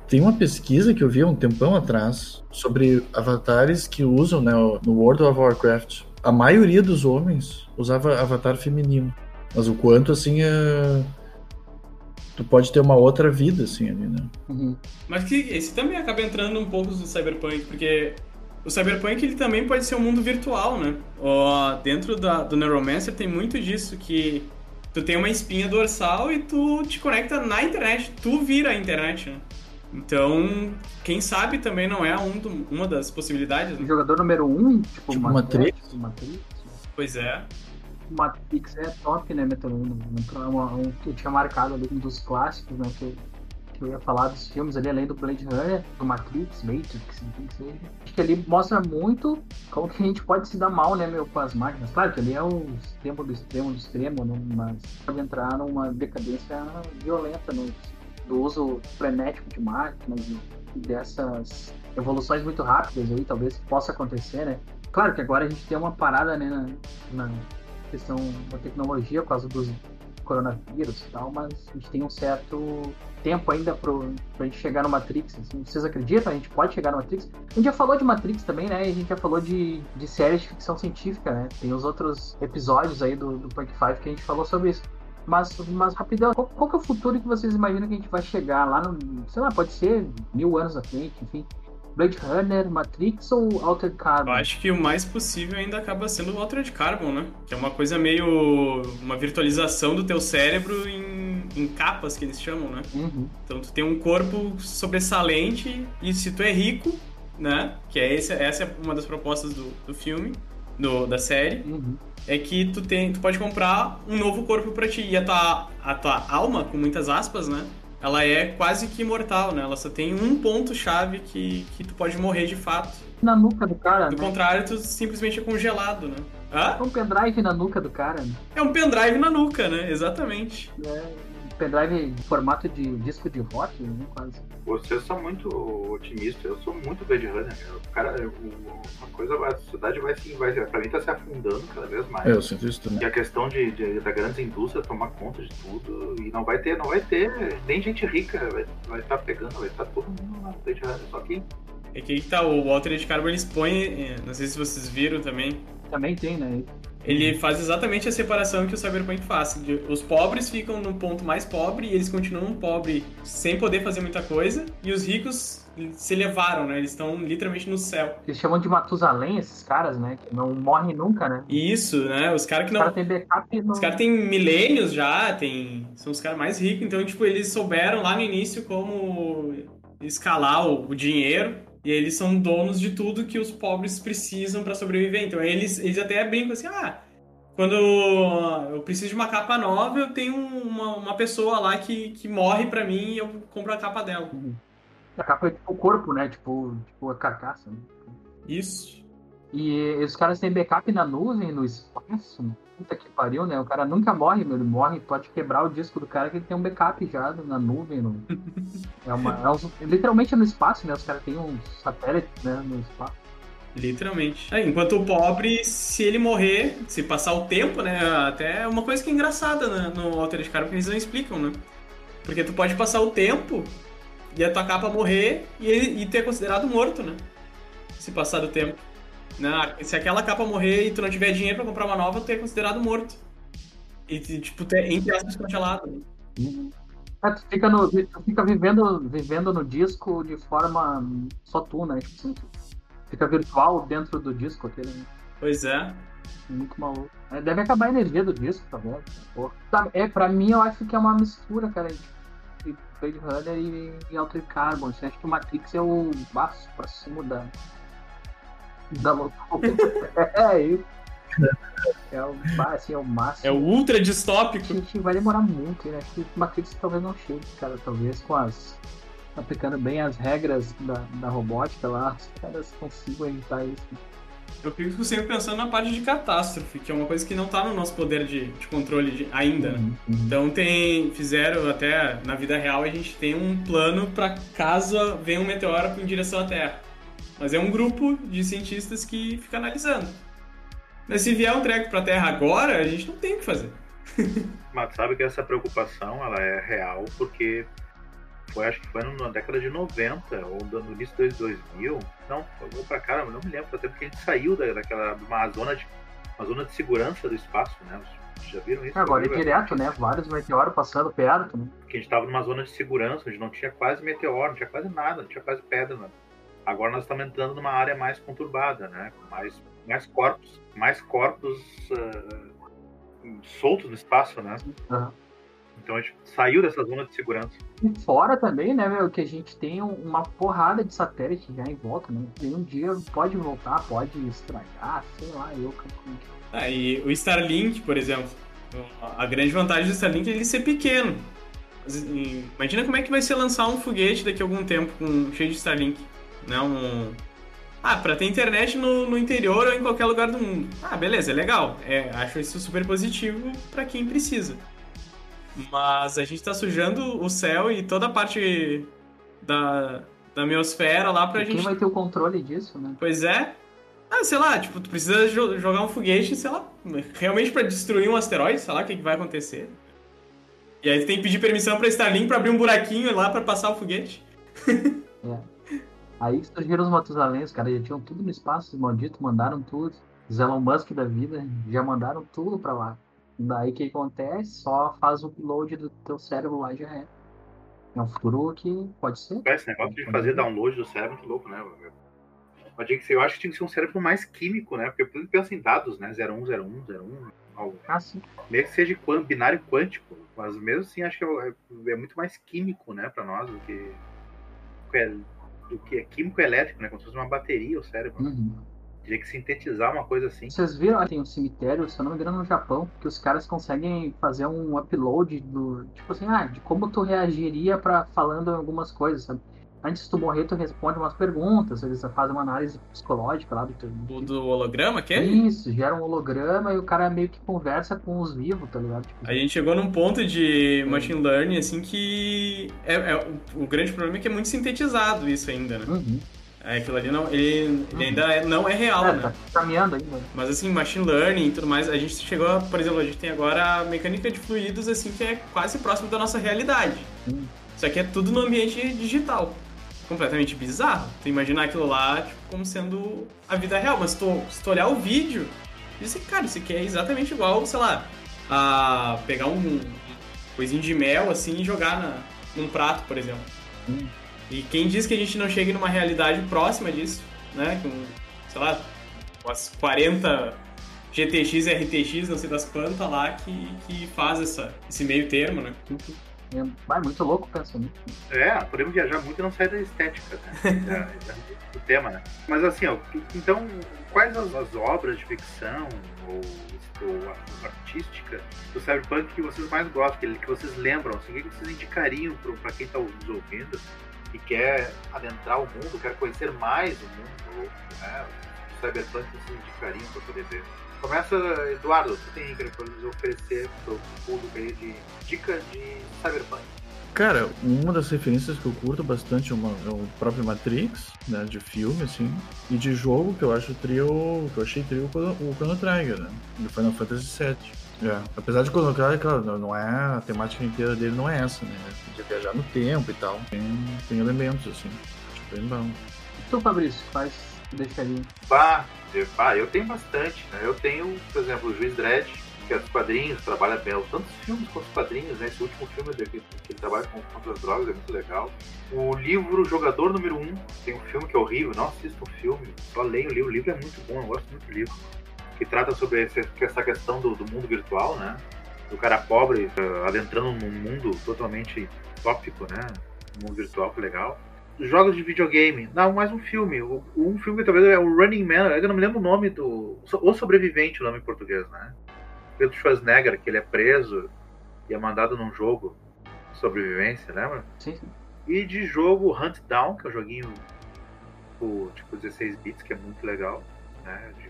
Speaker 4: Tem uma pesquisa que eu vi há um tempão atrás sobre avatares que usam né, no World of Warcraft. A maioria dos homens usava avatar feminino. Mas o quanto, assim, é... tu pode ter uma outra vida, assim, ali, né?
Speaker 5: Uhum.
Speaker 3: Mas que esse também acaba entrando um pouco no Cyberpunk, porque o Cyberpunk ele também pode ser um mundo virtual, né? Ó, dentro da, do Neuromancer tem muito disso, que tu tem uma espinha dorsal e tu te conecta na internet, tu vira a internet, né? Então, quem sabe também não é um do- uma das possibilidades,
Speaker 5: O
Speaker 3: né?
Speaker 5: jogador número um, tipo,
Speaker 4: Tipo
Speaker 5: Matrix. Matrix.
Speaker 3: Pois é.
Speaker 5: Matrix é top, né, Metal? Um, um, um que eu tinha marcado ali, um dos clássicos, né? Que, eu- que eu ia falar dos filmes ali, além do Blade Runner, do Matrix, Matrix, enfim, que seja. Acho que ali mostra muito como que a gente pode se dar mal, né, meu, com as máquinas. Claro que ali é o extremo do extremo do extremo, né? Mas pode entrar numa decadência violenta no, do uso frenético de máquinas e e dessas evoluções muito rápidas aí, talvez possa acontecer, né? Claro que agora a gente tem uma parada, né, na, na questão da tecnologia por causa dos coronavírus e tal, mas a gente tem um certo tempo ainda pro, pra gente chegar no Matrix. Assim. Vocês acreditam? A gente pode chegar no Matrix? A gente já falou de Matrix também, né? A gente já falou de, de séries de ficção científica, né? Tem os outros episódios aí do, do Punk 5 que a gente falou sobre isso. Mas, mas rapidão, qual, qual que é o futuro que vocês imaginam que a gente vai chegar lá no. Sei lá, pode ser mil anos à frente, enfim. Blade Runner, Matrix ou Altered Carbon?
Speaker 3: Eu acho que o mais possível ainda acaba sendo o Altered Carbon, né? Que é uma coisa meio. uma virtualização do teu cérebro em, em capas que eles chamam, né?
Speaker 5: Uhum.
Speaker 3: Então tu tem um corpo sobressalente e se tu é rico, né? Que é esse, essa é uma das propostas do, do filme, do, da série,
Speaker 5: Uhum.
Speaker 3: é que tu tem, tu pode comprar um novo corpo pra ti. E a tua, a tua alma, com muitas aspas, né? Ela é quase que imortal, né? Ela só tem um ponto chave que, que tu pode morrer de fato.
Speaker 5: Na nuca do cara,
Speaker 3: Do
Speaker 5: né?
Speaker 3: contrário, tu simplesmente é congelado, né? Hã?
Speaker 5: É um pendrive na nuca do cara, né?
Speaker 3: É um pendrive na nuca, né? Exatamente.
Speaker 5: É pendrive em formato de disco de rock, né? Quase.
Speaker 2: Vocês são muito otimistas, eu sou muito Blade Runner. O cara, uma coisa, vai- a sociedade vai se, vai, pra mim tá se afundando cada vez mais.
Speaker 4: É, eu sinto isso também.
Speaker 2: E a questão de, de- da grande indústria tomar conta de tudo e não vai ter, não vai ter nem gente rica vai estar pegando, vai estar todo mundo lá no Blade Runner, só que
Speaker 3: É que aí que tá, o Walter de Carbon expõe, eh, não sei se vocês viram também,
Speaker 5: Também tem, né?
Speaker 3: Ele faz exatamente a separação que o Cyberpunk faz. Os pobres ficam no ponto mais pobre e eles continuam pobres sem poder fazer muita coisa, e os ricos se elevaram, né? Eles estão literalmente no céu.
Speaker 5: Eles chamam de Matusalém, esses caras, né? Que não morrem nunca, né?
Speaker 3: Isso, né? Os caras que
Speaker 5: Os
Speaker 3: não.
Speaker 5: caras têm backup no...
Speaker 3: Os caras têm milênios já, tem... são os caras mais ricos, então, tipo, eles souberam lá no início como escalar o dinheiro, e eles são donos de tudo que os pobres precisam pra sobreviver. Então, eles, eles até brincam assim, ah, quando eu preciso de uma capa nova, eu tenho uma, uma pessoa lá que, que morre pra mim e eu compro a capa dela.
Speaker 5: A capa é tipo o corpo, né? Tipo, tipo a carcaça. Né?
Speaker 3: Isso.
Speaker 5: E os caras têm backup na nuvem, no espaço. Puta que pariu, né? O cara nunca morre, meu. Ele morre, pode quebrar o disco do cara que ele tem um backup já na nuvem. No... É uma, é literalmente no espaço, né? Os caras têm um satélite né, no espaço.
Speaker 3: Literalmente. É, enquanto o pobre, se ele morrer, se passar o tempo, né? Até é uma coisa que é engraçada né, no Altered Carbon, que eles não explicam, né? Porque tu pode passar o tempo e a tua capa morrer e, ele, e é considerado morto, né? Se passar do tempo. Né? Se aquela capa morrer e tu não tiver dinheiro pra comprar uma nova, tu é considerado morto. E, tipo, tu é, entre aspas, congelado.
Speaker 5: É, tu fica, no, tu fica vivendo, vivendo no disco de forma só tu, né? Tipo fica virtual dentro do disco aquele. né?
Speaker 3: Pois é.
Speaker 5: Muito maluco. É, Deve acabar a energia do disco, tá vendo? Pô. Tá, É, pra mim, eu acho que é uma mistura, cara, de Blade Runner e, e Altered Carbon. Assim, acho que o Matrix é o baço pra cima da. Da loucura. é, isso. É o, assim, é o máximo.
Speaker 3: É o ultra
Speaker 5: A
Speaker 3: distópico.
Speaker 5: gente vai demorar muito, né? Que Matrix talvez não chegue, cara. Talvez com as. aplicando bem as regras da, da robótica lá, os caras consigam evitar isso.
Speaker 3: Eu fico sempre pensando na parte de catástrofe, que é uma coisa que não tá no nosso poder de, de controle de- ainda, né?
Speaker 5: Uhum, uhum.
Speaker 3: Então tem. Fizeram até na vida real a gente tem um plano para caso venha um meteoro em direção à Terra. Mas é um grupo de cientistas que fica analisando. Mas se vier um treco pra Terra agora, a gente não tem o que fazer.
Speaker 2: Mas sabe que essa preocupação ela é real porque foi, acho que foi na década de 90 ou no início de 2000. Não, foi pra cá, eu não me lembro, até porque a gente saiu da, daquela de uma zona de uma zona de segurança do espaço, né? Vocês já viram isso?
Speaker 5: Agora é direto, né? Vários meteoros passando perto, né?
Speaker 2: Porque a gente estava numa zona de segurança, onde não tinha quase meteoro, não tinha quase nada, não tinha quase pedra. Nada. Agora nós estamos entrando numa área mais conturbada, né? Com mais, mais corpos, mais corpos ah, soltos no espaço, né?
Speaker 5: Aham.
Speaker 2: Então a gente saiu dessa zona de segurança.
Speaker 5: E fora também, né, meu, que a gente tem um- uma porrada de satélite já em volta, né? E um dia pode voltar, pode estragar, sei lá, eu calculo.
Speaker 3: Ah, e o Starlink, por exemplo. A grande vantagem do Starlink é ele ser pequeno. E, Imagina como é que vai ser lançar um foguete daqui a algum tempo com, cheio de Starlink. Né? Um... Ah, pra ter internet no, no interior ou em qualquer lugar do mundo. Ah, beleza, é legal. É, acho isso super positivo pra quem precisa. Mas a gente tá sujando o céu e toda a parte da, da meosfera lá pra
Speaker 5: E quem
Speaker 3: gente
Speaker 5: vai ter o controle disso, né?
Speaker 3: Pois é. Ah, sei lá, tipo, tu precisa jo- jogar um foguete, sei lá, realmente pra destruir um asteroide, sei lá o que, que vai acontecer. E aí tu tem que pedir permissão pra Starlink pra abrir um buraquinho lá pra passar o foguete.
Speaker 5: Aí surgiram os Matusalém, os caras já tinham tudo no espaço, os malditos mandaram tudo. Os Elon Musk da vida já mandaram tudo pra lá. Daí o que acontece? Só faz o upload do teu cérebro lá e já é. É um futuro que pode ser.
Speaker 2: Esse negócio de fazer download do cérebro, muito louco, né? Eu, tinha que ser, eu acho que tinha que ser um cérebro mais químico, né? Porque tudo pensa em dados, né? 0101, 01, algo.
Speaker 5: Ah, sim.
Speaker 2: Mesmo que seja binário quântico, mas mesmo assim acho que é, é muito mais químico, né, pra nós, do que, do que é químico elétrico, né? Como se fosse uma bateria o cérebro.
Speaker 5: Uhum.
Speaker 2: Teria que sintetizar uma coisa assim.
Speaker 5: Vocês viram, tem um cemitério, se eu não me engano, no Japão, que os caras conseguem fazer um upload do. Tipo assim, ah, de como tu reagiria para falando algumas coisas, sabe? Antes de tu morrer, tu responde umas perguntas, eles fazem uma análise psicológica lá do teu.
Speaker 3: O do holograma, aquele?
Speaker 5: Isso, gera um holograma e o cara meio que conversa com os vivos, tá ligado? Tipo,
Speaker 3: A gente chegou num ponto de machine learning, assim, que é, é- o, o grande problema é que é muito sintetizado isso ainda, né?
Speaker 5: uhum.
Speaker 3: É, Aquilo ali não, ele, ele ainda é- não é real,
Speaker 5: É,
Speaker 3: né?
Speaker 5: tá caminhando ainda.
Speaker 3: Mas assim, machine learning e tudo mais, a gente chegou, a- por exemplo, a gente tem agora a mecânica de fluidos, assim, que é quase próximo da nossa realidade.
Speaker 5: Hum.
Speaker 3: Só que é tudo no ambiente digital. Completamente bizarro. Tu imaginar aquilo lá tipo, como sendo a vida real. Mas tu, se tu olhar o vídeo, diz assim, cara, isso aqui é exatamente igual, sei lá, a pegar um coisinho de mel assim e jogar na, num prato, por exemplo.
Speaker 5: Hum.
Speaker 3: E quem diz que a gente não chegue numa realidade próxima disso, né? Com, sei lá, umas 40 GTX e RTX, não sei das quantas lá, que, que faz essa, esse meio termo, né?
Speaker 5: É, muito louco pensando.
Speaker 2: É, podemos viajar muito e não sair da estética, né? do tema, né? Mas assim, ó, então, quais as, as obras de ficção ou, ou artística do Cyberpunk que vocês mais gostam, que, que vocês lembram? Assim, o que vocês indicariam para quem está nos ouvindo e quer adentrar o mundo, quer conhecer mais o mundo, né? o Cyberpunk vocês indicariam para poder ver? Começa, Eduardo, você tem para nos oferecer para o público aí de dicas de Cyberpunk?
Speaker 4: Cara, uma das referências que eu curto bastante é, uma, é o próprio Matrix, né, de filme, assim, e de jogo que eu acho trio, que eu achei trio o Chrono Trigger, né, do Final Fantasy VII. É, apesar de Chrono Trigger, claro, não é, a temática inteira dele não é essa, né, de viajar no tempo e tal, tem, tem elementos, assim, acho bem bom.
Speaker 5: E tu, Fabrício, faz deixaria?
Speaker 2: Bah, eu, bah, eu tenho bastante, né, eu tenho, por exemplo, o Juiz Dredd, que é dos quadrinhos, trabalha bem, tanto os filmes quanto os quadrinhos, né? Esse último filme dele, que ele trabalha com, contra as drogas é muito legal. O livro Jogador Número 1, tem um filme que é horrível, não assista o filme, só leia o livro, o livro é muito bom, eu gosto muito do livro. Que trata sobre essa questão do, do mundo virtual, né? Do cara pobre uh, adentrando num mundo totalmente tópico, né? Um mundo virtual que é legal jogos de videogame. Não, mais um filme. Um filme que talvez é o Running Man. Eu não me lembro o nome do. O Sobrevivente, o nome em português, né? Pedro Schwarzenegger, que ele é preso e é mandado num jogo de sobrevivência, lembra?
Speaker 5: Sim.
Speaker 2: E de jogo Hunt Down, que é um joguinho tipo, tipo 16 bits, que é muito legal, né? De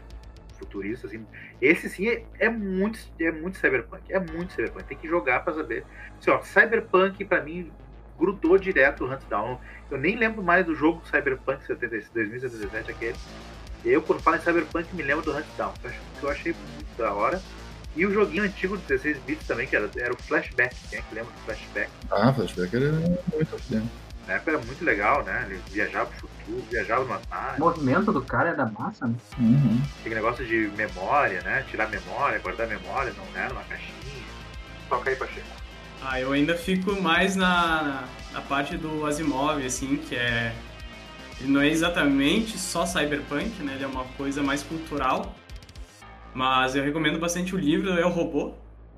Speaker 2: futurista, assim. Esse sim é, é, muito, é muito cyberpunk. É muito cyberpunk. Tem que jogar para saber. Assim, ó, cyberpunk, para mim, grudou direto o Hunt Down. Eu nem lembro mais do jogo Cyberpunk 2077, aquele. Eu, quando falo em Cyberpunk, me lembro do Hunt Down, que eu achei muito da hora. E o joguinho antigo de 16 bits também, que era, era o Flashback. Quem é que lembra do Flashback?
Speaker 4: Ah, Flashback era muito
Speaker 2: bem. Na época era muito legal, né? Ele viajava pro futuro, viajava no nave.
Speaker 5: O movimento do cara era massa, né?
Speaker 4: Uhum.
Speaker 2: Aquele negócio de memória, né? Tirar memória, guardar memória, não era numa caixinha. Toca aí, Pacheco.
Speaker 3: Ah, eu ainda fico mais na, na parte do Asimov, assim, que é. Ele não é exatamente só cyberpunk, né? Ele é uma coisa mais cultural. Mas eu recomendo bastante o livro É o Robô,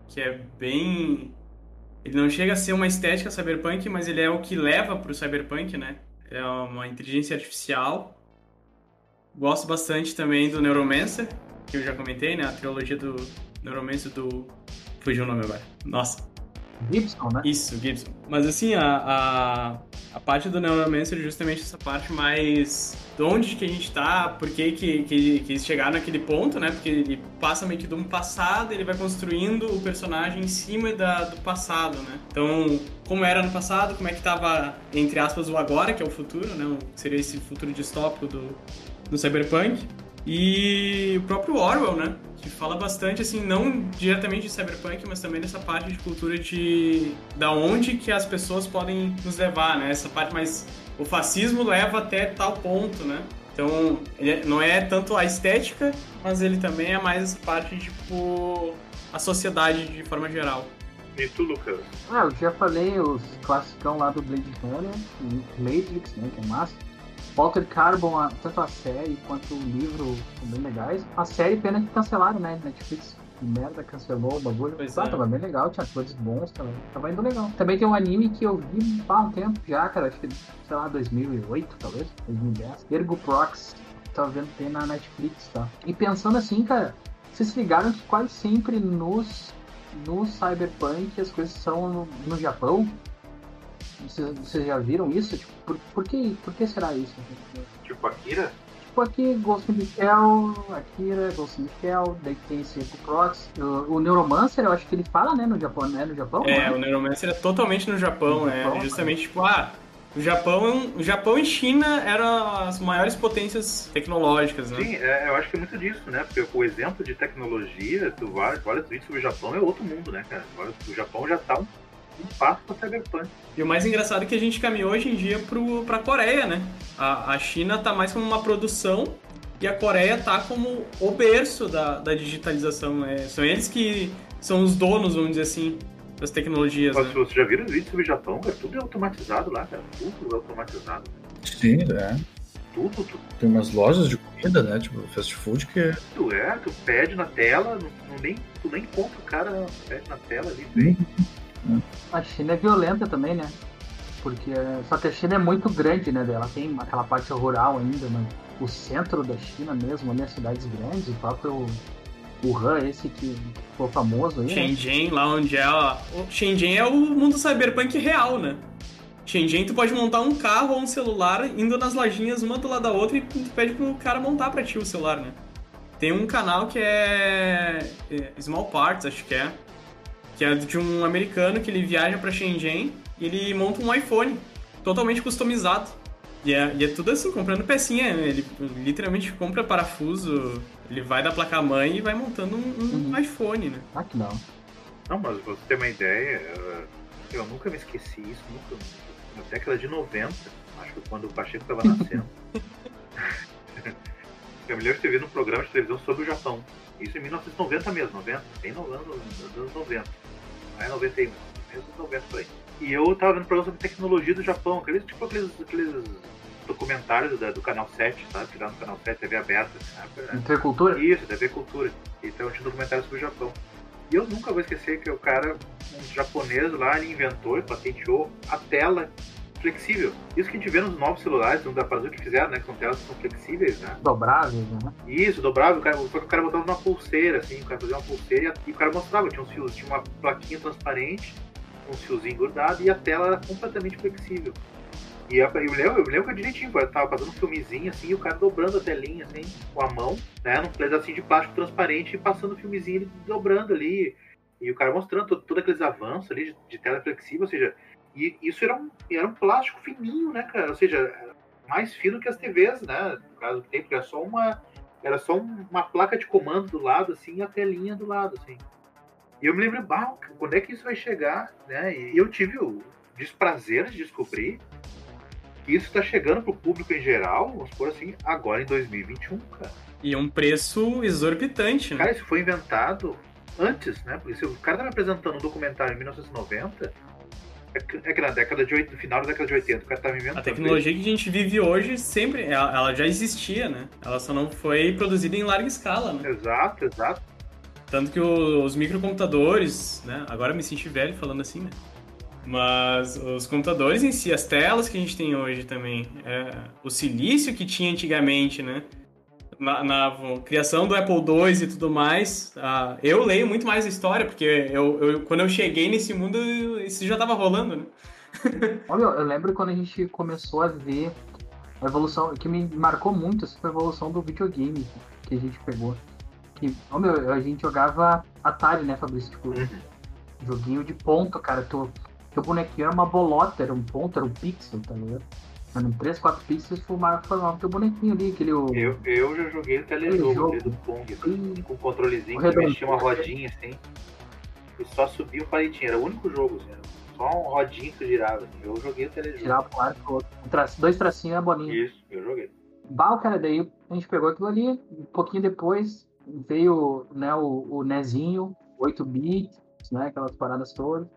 Speaker 3: que é bem. Ele não chega a ser uma estética cyberpunk, mas ele é o que leva para o cyberpunk, né? É uma inteligência artificial. Gosto bastante também do Neuromancer, que eu já comentei, né? A trilogia do Neuromancer do. Fugiu o nome agora. Nossa.
Speaker 5: Gibson, né?
Speaker 3: Isso, Gibson. Mas assim, a, a, a parte do Neuromancer é justamente essa parte mais de onde que a gente tá, por que que, que, que eles chegaram naquele ponto, né? Porque ele passa meio que de um passado, ele vai construindo o personagem em cima da, do passado, né? Então, como era no passado, como é que tava, entre aspas, o agora, que é o futuro, né? Seria esse futuro distópico do, do Cyberpunk. E o próprio Orwell, né? Que fala bastante, assim, não diretamente de cyberpunk, mas também dessa parte de cultura de da onde que as pessoas podem nos levar, né? Essa parte mais o fascismo leva até tal ponto, né? Então, ele não é tanto a estética, mas ele também é mais essa parte de, tipo, a sociedade de forma geral.
Speaker 2: E tu, Lucas?
Speaker 5: Ah, eu já falei os classicão lá do Blade Runner, o Matrix, né, que é massa. Walter Carbon, tanto a série quanto o livro são bem legais. A série, pena que cancelaram, né? Netflix merda, cancelou o bagulho.
Speaker 3: Pois
Speaker 5: ah,
Speaker 3: é.
Speaker 5: tava bem legal, tinha atores bons, tava, tava indo legal. Também tem um anime que eu vi há um tempo já, cara, acho que, sei lá, 2008, talvez, 2010. Ergo Prox, tava vendo tem na Netflix, tá? E pensando assim, cara, vocês ligaram que quase sempre nos, no Cyberpunk as coisas são no, no Japão? Vocês, vocês já viram isso? Tipo, por, por, que, por que será isso?
Speaker 2: Tipo Akira?
Speaker 5: Tipo aqui, Ghost in the Shell, Akira, Ghost in the Shell, daí tem esse Prox. O, o Neuromancer, eu acho que ele fala, né, no Japão, né? No Japão?
Speaker 3: É,
Speaker 5: né?
Speaker 3: o Neuromancer é totalmente no Japão,
Speaker 5: No
Speaker 3: né?
Speaker 5: Japão,
Speaker 3: Justamente, tipo, ah, o Japão, o Japão e China eram as maiores potências tecnológicas, né?
Speaker 2: Sim, é, eu acho que é muito disso, né? Porque o exemplo de tecnologia, tu vai, olha vídeos sobre o Japão, é outro mundo, né, cara? O Japão já tá um, um passo pra Cyberpunk.
Speaker 3: E o mais engraçado é que a gente caminhou hoje em dia pro, pra Coreia, né? A, a China tá mais como uma produção e a Coreia tá como o berço da, da digitalização. Né? São eles que são os donos, vamos dizer assim. das tecnologias.
Speaker 2: Mas
Speaker 3: né?
Speaker 2: vocês já viram os vídeos sobre o Japão, cara? Tudo é automatizado lá, cara. Tudo é automatizado.
Speaker 4: Sim, é.
Speaker 2: Tudo, tudo.
Speaker 4: Tem umas lojas de comida, né? Tipo, fast food que
Speaker 2: Tu é, tu pede na tela, não, não nem, tu nem compra o cara, pede na tela ali, vem.
Speaker 5: A China é violenta também, né? Porque só que a China é muito grande, né? Ela tem aquela parte rural ainda, né? O centro da China mesmo, ali as cidades grandes, o próprio Wuhan, esse que ficou famoso aí. Né?
Speaker 3: Shenzhen, lá onde é. Ó, Shenzhen é o mundo cyberpunk real, né? Shenzhen, tu pode montar um carro ou um celular indo nas lojinhas uma do lado da outra e tu pede pro cara montar pra ti o celular, né? Tem um canal que é. é Small Parts, acho que é. Que é de um americano que ele viaja pra Shenzhen e ele monta um iPhone totalmente customizado. E é, e é tudo assim, comprando pecinha. né? Ele literalmente compra parafuso, ele vai da placa-mãe e vai montando um, um
Speaker 5: Uhum.
Speaker 3: iPhone, né?
Speaker 5: Ah, que não.
Speaker 2: Não, mas pra você ter uma ideia, eh, eu nunca me esqueci isso, nunca. Na década de 90, acho que quando o Pacheco estava nascendo. eu me lembro de ter visto um programa de televisão sobre o Japão. Isso em 1990 mesmo, 90, bem no ano nos anos 90. Não é 91, mesmo 90 por aí. E eu tava vendo um programa sobre tecnologia do Japão, aqueles, tipo aqueles, aqueles documentários da- do Canal 7, sabe? Que dá no Canal 7, TV aberta. né?
Speaker 5: Intercultura?
Speaker 2: Isso, TV Cultura. Então tinha um documentário sobre o Japão. E eu nunca vou esquecer que o cara, um japonês lá, ele inventou e patenteou a tela flexível. Isso que a gente vê nos novos celulares, não dá pra fazer o que fizeram, né? Que são telas que são flexíveis, né?
Speaker 5: Dobráveis, né?
Speaker 2: Isso, dobrável, o cara, foi que o cara botava numa pulseira, assim, o cara fazia uma pulseira e o cara mostrava, tinha uns fios, tinha uma plaquinha transparente, um fiozinho grudado e a tela era completamente flexível. E eu, eu lembro, eu lembro que eu direitinho, eu tava fazendo um filmezinho assim, e o cara dobrando a telinha assim, com a mão, né, num pedacinho de plástico transparente e passando o filmezinho ele dobrando ali. E o cara mostrando todo, todos aqueles avanços ali de, de tela flexível, ou seja, e isso era um, era um plástico fininho, né, cara? Ou seja, mais fino que as TVs, né? No caso que tem, porque era só uma. Era só um- uma placa de comando do lado, assim, e a telinha do lado, assim. E eu me lembro, bah, quando é que isso vai chegar, né? E eu tive o desprazer de descobrir que isso está chegando pro público em geral, vamos supor assim, agora em 2021, cara.
Speaker 3: E um preço exorbitante, né?
Speaker 2: Cara, isso foi inventado antes, né? Porque se o cara tá me apresentando um documentário em 1990, é que, é que na década de 80, no final da década de 80, o cara tá me inventando.
Speaker 3: A tecnologia que a gente vive hoje sempre, ela, ela já existia, né? Ela só não foi produzida em larga escala, né?
Speaker 2: Exato, exato.
Speaker 3: Tanto que os microcomputadores, né? Agora me senti velho falando assim, né? Mas os computadores em si, as telas que a gente tem hoje também, é, o silício que tinha antigamente, né? Na, na criação do Apple II e tudo mais, ah, eu leio muito mais a história, porque eu, eu- quando eu cheguei nesse mundo, isso já tava rolando, né?
Speaker 5: Olha, eu lembro quando a gente começou a ver a evolução, que me marcou muito, assim, foi a evolução do videogame que a gente pegou. Que, ó, meu, a gente jogava Atari, né, Fabrício? Tipo,
Speaker 2: Uhum.
Speaker 5: joguinho de ponto, cara. Tu, teu bonequinho era uma bolota, era um ponto, era um pixel, tá ligado? Eram 3, 4 pixels formava, formava teu bonequinho ali, aquele. O,
Speaker 2: Eu, eu já joguei o telejogo do Pong,
Speaker 5: Ih,
Speaker 2: com um controlezinho
Speaker 5: O
Speaker 2: que mexia uma rodinha assim. E só subia o palitinho. Era o único jogo, assim. Era só um rodinho que girava. assim. Eu joguei o telejogo.
Speaker 5: tirava pro lado pro outro. Um traço- dois tracinhos e a bolinha.
Speaker 2: Isso, eu joguei.
Speaker 5: Bah, cara, daí a gente pegou aquilo ali, um pouquinho depois veio né, o, o Nezinho, 8 bits, né, aquelas paradas todas.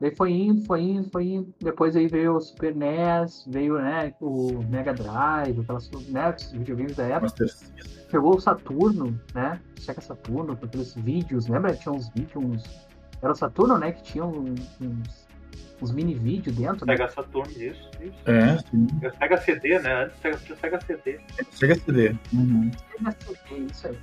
Speaker 5: Daí foi indo, foi indo, foi indo. Depois aí veio o Super NES, veio né, o Mega Drive, aquelas né, os videogames da época.
Speaker 4: Master.
Speaker 5: Pegou o Saturno, né? Sega Saturno, com aqueles vídeos, lembra? Tinha uns vídeos, uns... Era o Saturno, né? Que tinha uns, uns, mini vídeos dentro, né?
Speaker 2: Sega Saturn, isso, isso.
Speaker 4: É, sim.
Speaker 2: Sega CD, né? Antes Sega- tinha Sega CD.
Speaker 4: Sega CD. Uhum.
Speaker 5: Isso aí.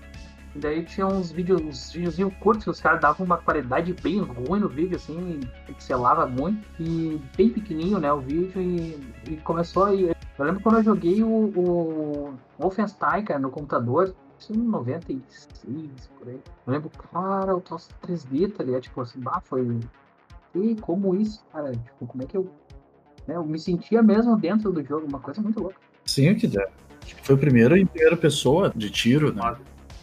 Speaker 5: E daí tinha uns vídeos, uns videozinhos curtos que os caras davam uma qualidade bem ruim no vídeo, assim, pixelava muito, e bem pequenininho, né, o vídeo, e, e começou aí. Eu lembro quando eu joguei o, o Wolfenstein, cara, no computador, isso em 96, por aí. Eu lembro, cara, o troço 3D, tá ligado? Tipo assim, bah, foi. E como isso, cara? Tipo, como é que eu. Né, eu me sentia mesmo dentro do jogo, uma coisa muito louca.
Speaker 4: Sim, o que der. Acho que foi o primeiro em primeira pessoa de tiro, né?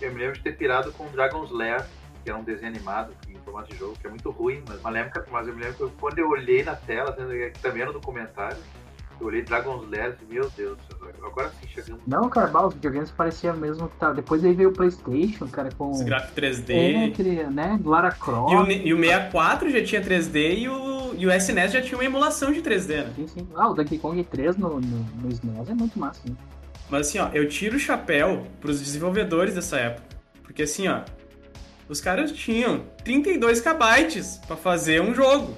Speaker 2: Eu me lembro de ter pirado com Dragon's Lair, que era um desenho animado em formato de jogo, que é muito ruim, mas, mas, lembro, que- mas eu me lembro que quando eu olhei na tela, sendo que também era no documentário, Eu olhei Dragon's Lair e meu Deus, agora sim chegamos.
Speaker 5: Não, cara, bah, os videogames pareciam mesmo que tá. Depois aí veio o Playstation, cara, com.
Speaker 3: Os gráficos 3D.
Speaker 5: É, aquele, né? Lara Croft.
Speaker 3: E o, e o 64 já tinha 3D e o, e o SNES já tinha uma emulação de 3D, né?
Speaker 5: Sim, sim. Ah, o Donkey Kong 3 no, no, no SNES é muito massa, né?
Speaker 3: Mas assim, ó, eu tiro o chapéu pros desenvolvedores dessa época. Porque assim, ó, os caras tinham 32 KB para fazer um jogo.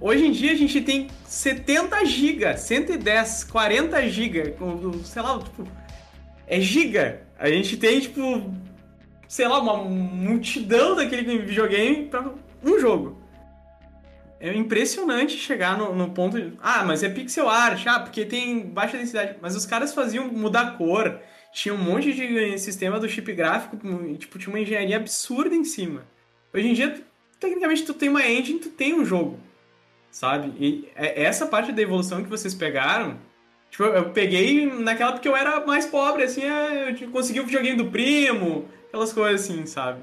Speaker 3: Hoje em dia a gente tem 70 GB, 110, 40 GB, sei lá, tipo, é giga. A gente tem, tipo, sei lá, uma multidão daquele videogame para um jogo. É impressionante chegar no, no, ponto de. Ah, mas é pixel art, ah, porque tem baixa densidade. Mas os caras faziam mudar cor, tinha um monte de sistema do chip gráfico, tipo, tinha uma engenharia absurda em cima. Hoje em dia, tecnicamente, tu tem uma engine, tu tem um jogo sabe? E é essa parte da evolução que vocês pegaram, tipo, eu peguei naquela porque eu era mais pobre, assim, é, eu consegui o videogame do primo, aquelas coisas assim, sabe?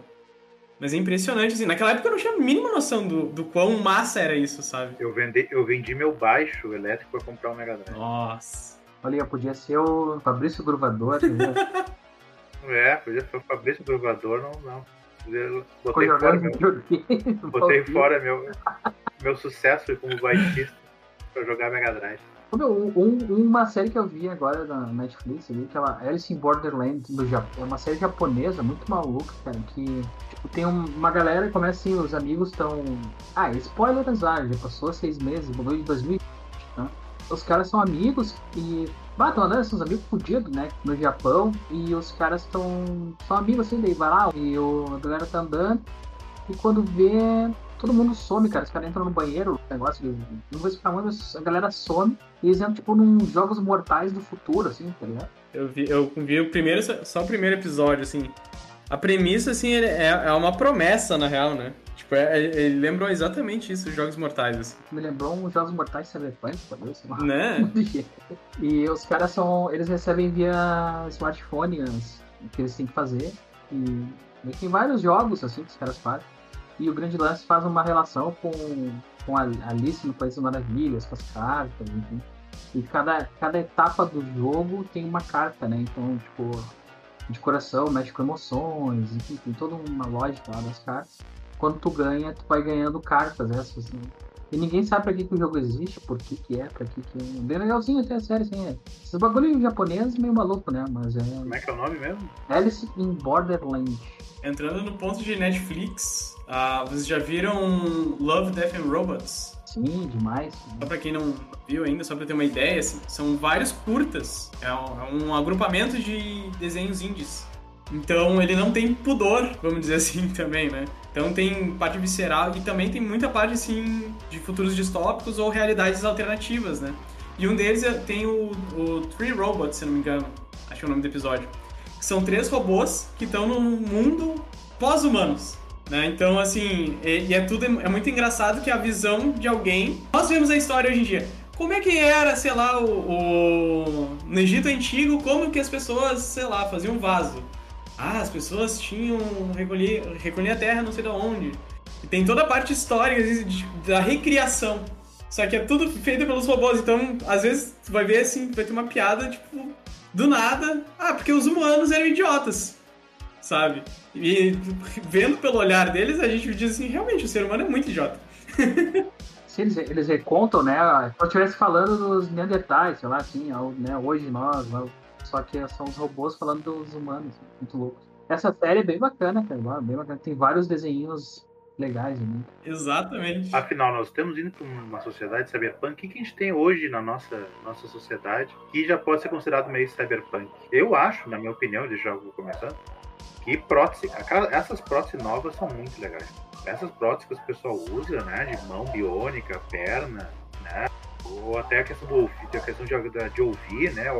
Speaker 3: Mas é impressionante, assim, naquela época eu não tinha a mínima noção do, do quão massa era isso, sabe?
Speaker 2: Eu, vendi, eu vendi meu baixo elétrico pra comprar um Mega Drive.
Speaker 3: Nossa.
Speaker 5: Olha, podia ser o Fabrício Gruvador, né?
Speaker 2: é, podia ser o Fabrício Gruvador, não, não. Botei fora, meu, botei fora meu, meu sucesso como baixista pra jogar Mega Drive.
Speaker 5: Um, uma série que eu vi agora na Netflix, ali, aquela Alice in Borderland do Japão. É uma série japonesa muito maluca, cara, que tipo, tem uma galera, começa assim, os amigos estão. Ah, spoiler azar, já passou seis meses, mudou de 2020, tá? Os caras são amigos e. Ah, estão andando, são amigos fodidos, né? No Japão, e os caras estão. São amigos assim, daí vai lá, e o, a galera tá andando, e quando vê, todo mundo some, cara. Os caras entram no banheiro, negócio de. Não vou explicar muito, mas a galera some e eles entram, tipo, num Jogos Mortais do futuro, assim, tá ligado?
Speaker 3: Eu vi, eu vi o primeiro, só o primeiro episódio, assim. A premissa, assim, é, é uma promessa, na real, né? Tipo, é, é ele lembrou exatamente isso, os Jogos Mortais, assim.
Speaker 5: Me lembrou uns Jogos Mortais Cyberpunk, lá.
Speaker 3: Né?
Speaker 5: e os caras são. Eles recebem via smartphone o que eles têm que fazer. E tem vários jogos, assim, que os caras fazem. E o Grande Lance faz uma relação com, com a Alice no País das Maravilhas, com as cartas, enfim. E cada, cada etapa do jogo tem uma carta, né? Então, tipo, de coração mexe com emoções, enfim, tem toda uma lógica lá das cartas. Quando tu ganha, tu vai ganhando cartas essas, né? E ninguém sabe pra que, que o jogo existe, por que, que é, pra que, que é. Bem legalzinho até a série, assim, é. Esses bagulho japonês meio maluco, né? Mas é.
Speaker 2: Como é que é o nome mesmo?
Speaker 5: Alice in Borderland.
Speaker 3: Entrando no ponto de Netflix, uh, vocês já viram Love, Death and Robots?
Speaker 5: Sim, demais.
Speaker 3: Só pra quem não viu ainda, só pra ter uma ideia, assim, são vários curtas. É um, é um agrupamento de desenhos indies. Então ele não tem pudor, vamos dizer assim, também, né? Então tem parte visceral e também tem muita parte, assim, de futuros distópicos ou realidades alternativas, né? E um deles é, tem o, o Three Robots, se não me engano. Acho que é o nome do episódio. Que são três robôs que estão num mundo pós-humanos. Né? Então, assim, e, é tudo é muito engraçado que a visão de alguém. Nós vemos a história hoje em dia. Como é que era, sei lá, o, o, no Egito Antigo, como que as pessoas, sei lá, faziam vaso? Ah, as pessoas tinham. recolher, recolher a terra não sei de onde. E tem toda a parte histórica da recriação. Só que é tudo feito pelos robôs, então às vezes tu vai ver assim, vai ter uma piada, tipo, do nada. Ah, porque os humanos eram idiotas. Sabe? E vendo pelo olhar deles, a gente diz assim, realmente, o ser humano é muito idiota.
Speaker 5: Sim, eles, eles recontam, né? Se eu estivesse falando dos Neandertais, sei lá, assim, né, hoje nós, só que são os robôs falando dos humanos. Muito louco. Essa série é bem bacana, cara. Bem bacana. Tem vários desenhinhos legais, né?
Speaker 3: Exatamente.
Speaker 2: Afinal, nós estamos indo para uma sociedade cyberpunk. O que, que a gente tem hoje na nossa, nossa sociedade que já pode ser considerado meio cyberpunk? Eu acho, na minha opinião, ele já vou começando, que prótese, essas próteses novas são muito legais. Essas próteses que o pessoal usa, né, de mão biônica, perna, né, ou até a questão do a questão de, de ouvir, né,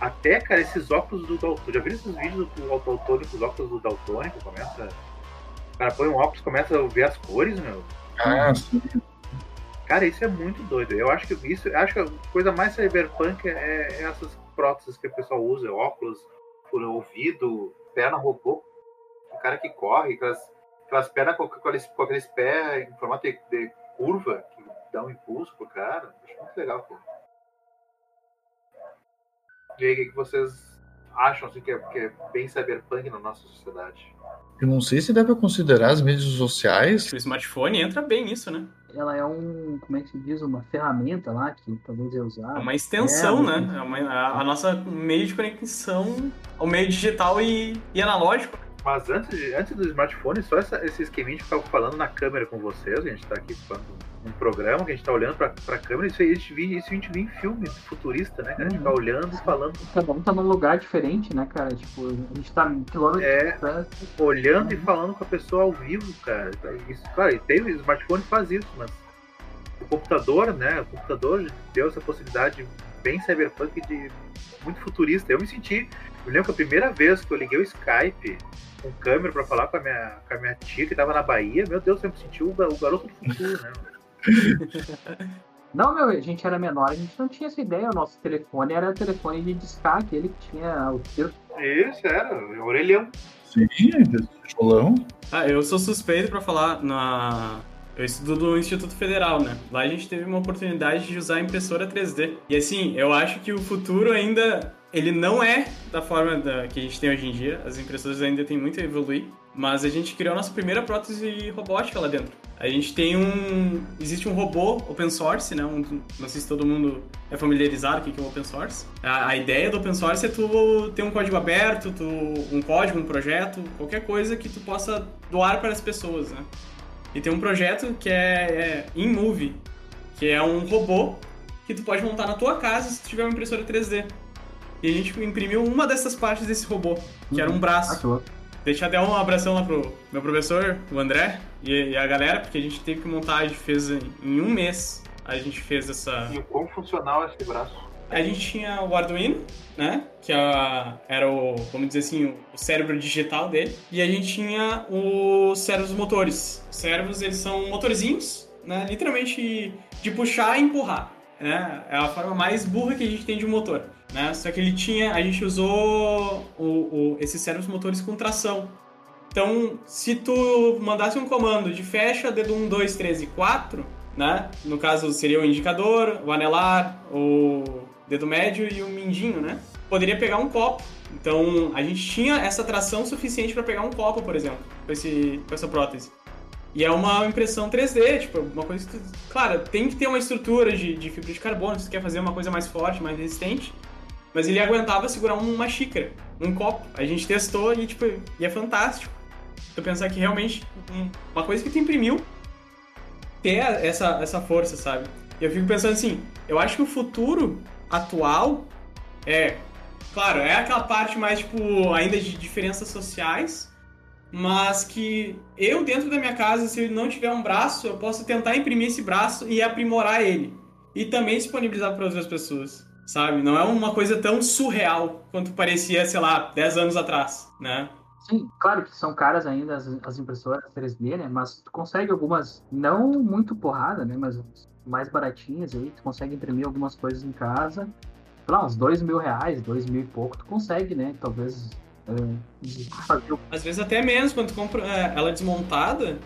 Speaker 2: até, cara, esses óculos do Daltônico. Já viram esses vídeos do Daltônico, os óculos do Daltônico? Começa. O cara põe um óculos começa a ver as cores, meu.
Speaker 4: Ah, sim.
Speaker 2: Cara, isso é muito doido. Eu acho que isso, acho que a coisa mais cyberpunk é, é essas próteses que o pessoal usa, óculos, por ouvido, perna robô. O cara que corre, aquelas, aquelas pernas com, com, aqueles, com aqueles pés em formato de, de curva que dá um impulso pro cara. Acho muito legal, pô. E aí, o que que vocês acham assim, que, é, que é bem cyberpunk na nossa sociedade?
Speaker 4: Eu não sei se dá pra considerar as mídias sociais.
Speaker 3: O smartphone entra bem nisso, né?
Speaker 5: Ela é um, como é que se diz, uma ferramenta lá que talvez eu usar.
Speaker 3: É uma extensão,
Speaker 5: É,
Speaker 3: né? É uma- a, a nossa meio de conexão ao meio digital e, e analógico.
Speaker 2: Mas antes, de- antes do smartphone, só essa, esse esqueminha de ficar falando na câmera com vocês, a gente tá aqui falando um programa que a gente tá olhando pra, pra câmera, isso aí a gente via, isso a gente via em filme futurista, né? cara? A gente
Speaker 5: Uhum.
Speaker 2: ficar olhando e falando,
Speaker 5: Cada um tá num lugar diferente, né, cara? Tipo, a gente tá em quilômetros
Speaker 2: É.
Speaker 5: distância.
Speaker 2: olhando e
Speaker 5: Uhum.
Speaker 2: falando com a pessoa ao vivo, cara. Isso, claro, e tem o smartphone faz isso, mas o computador, né? O computador deu essa possibilidade bem cyberpunk de muito futurista. Eu me senti. Eu lembro que a primeira vez que eu liguei o Skype com câmera pra falar com a minha, com a minha tia que tava na Bahia, meu Deus, eu me senti o, o garoto do futuro, né?
Speaker 5: Não, meu, a gente era menor, a gente não tinha essa ideia. O nosso telefone era telefone de discar, aquele que tinha o tiro.
Speaker 2: Isso, era, orelhão.
Speaker 4: Sim, tijolão.
Speaker 3: Ah, eu sou suspeito pra falar na. Eu estudo no Instituto Federal, né? Lá a gente teve uma oportunidade de usar impressora 3D. E assim, eu acho que o futuro ainda. Ele não é da forma da, que a gente tem hoje em dia. As impressoras ainda têm muito a evoluir. Mas a gente criou a nossa primeira prótese robótica lá dentro. A gente tem um. Existe um robô open source, né? Um- não sei se todo mundo é familiarizado com o que é o open source. A, a ideia do open source é tu ter um código aberto, tu, um código, um projeto, qualquer coisa que tu possa doar para as pessoas, né? E tem um projeto que é, é InMovie, que é um robô que tu pode montar na tua casa se tu tiver uma impressora 3D. E a gente imprimiu uma dessas partes desse robô, que era um
Speaker 5: Ah,
Speaker 3: braço.
Speaker 5: louco.
Speaker 3: Deixa até um abração lá pro meu professor, o André, e, e a galera, porque a gente teve que montar, a gente fez em, em um mês, a gente fez essa...
Speaker 2: E o quão funcional é esse braço?
Speaker 3: A gente tinha o Arduino, né? Que a- era o, vamos dizer assim, o- cérebro digital dele. E a gente tinha os cérebros motores. Os cérebros, eles são motorzinhos, né? Literalmente de puxar e empurrar. Né? É a forma mais burra que a gente tem de um motor. Né? Só que ele tinha, a gente usou o, o- esses cérebros motores com tração. Então, se tu mandasse um comando de fecha dedo 1, 2, 3 e 4, né? No caso seria o indicador, o anelar, o dedo médio e o mindinho, né? Poderia pegar um copo. Então, a gente tinha essa tração suficiente para pegar um copo, por exemplo, com, esse, com essa prótese. E é uma impressão 3D, tipo, uma coisa que, claro, tem que ter uma estrutura de, de fibra de carbono, se tu quer fazer uma coisa mais forte, mais resistente. Mas ele aguentava segurar uma xícara, um copo. A gente testou e, tipo, e é fantástico. Tu pensar que realmente um- uma coisa que tu imprimiu ter essa, essa força, sabe? E eu fico pensando assim, eu acho que o futuro atual é, claro, é aquela parte mais, tipo, ainda de diferenças sociais, mas que eu, dentro da minha casa, se eu não tiver um braço, eu posso tentar imprimir esse braço e aprimorar ele. E também disponibilizar para outras pessoas, sabe? Não é uma coisa tão surreal quanto parecia, sei lá, 10 anos atrás, né?
Speaker 5: Sim, claro que são caras ainda as, as impressoras 3D, né? Mas tu consegue algumas, não muito porrada, né? Mas mais baratinhas aí, tu consegue imprimir algumas coisas em casa. Lá, uns dois mil reais, dois mil e pouco, tu consegue, né? Talvez é,
Speaker 3: Às vezes até menos, quando tu compra é, ela desmontada,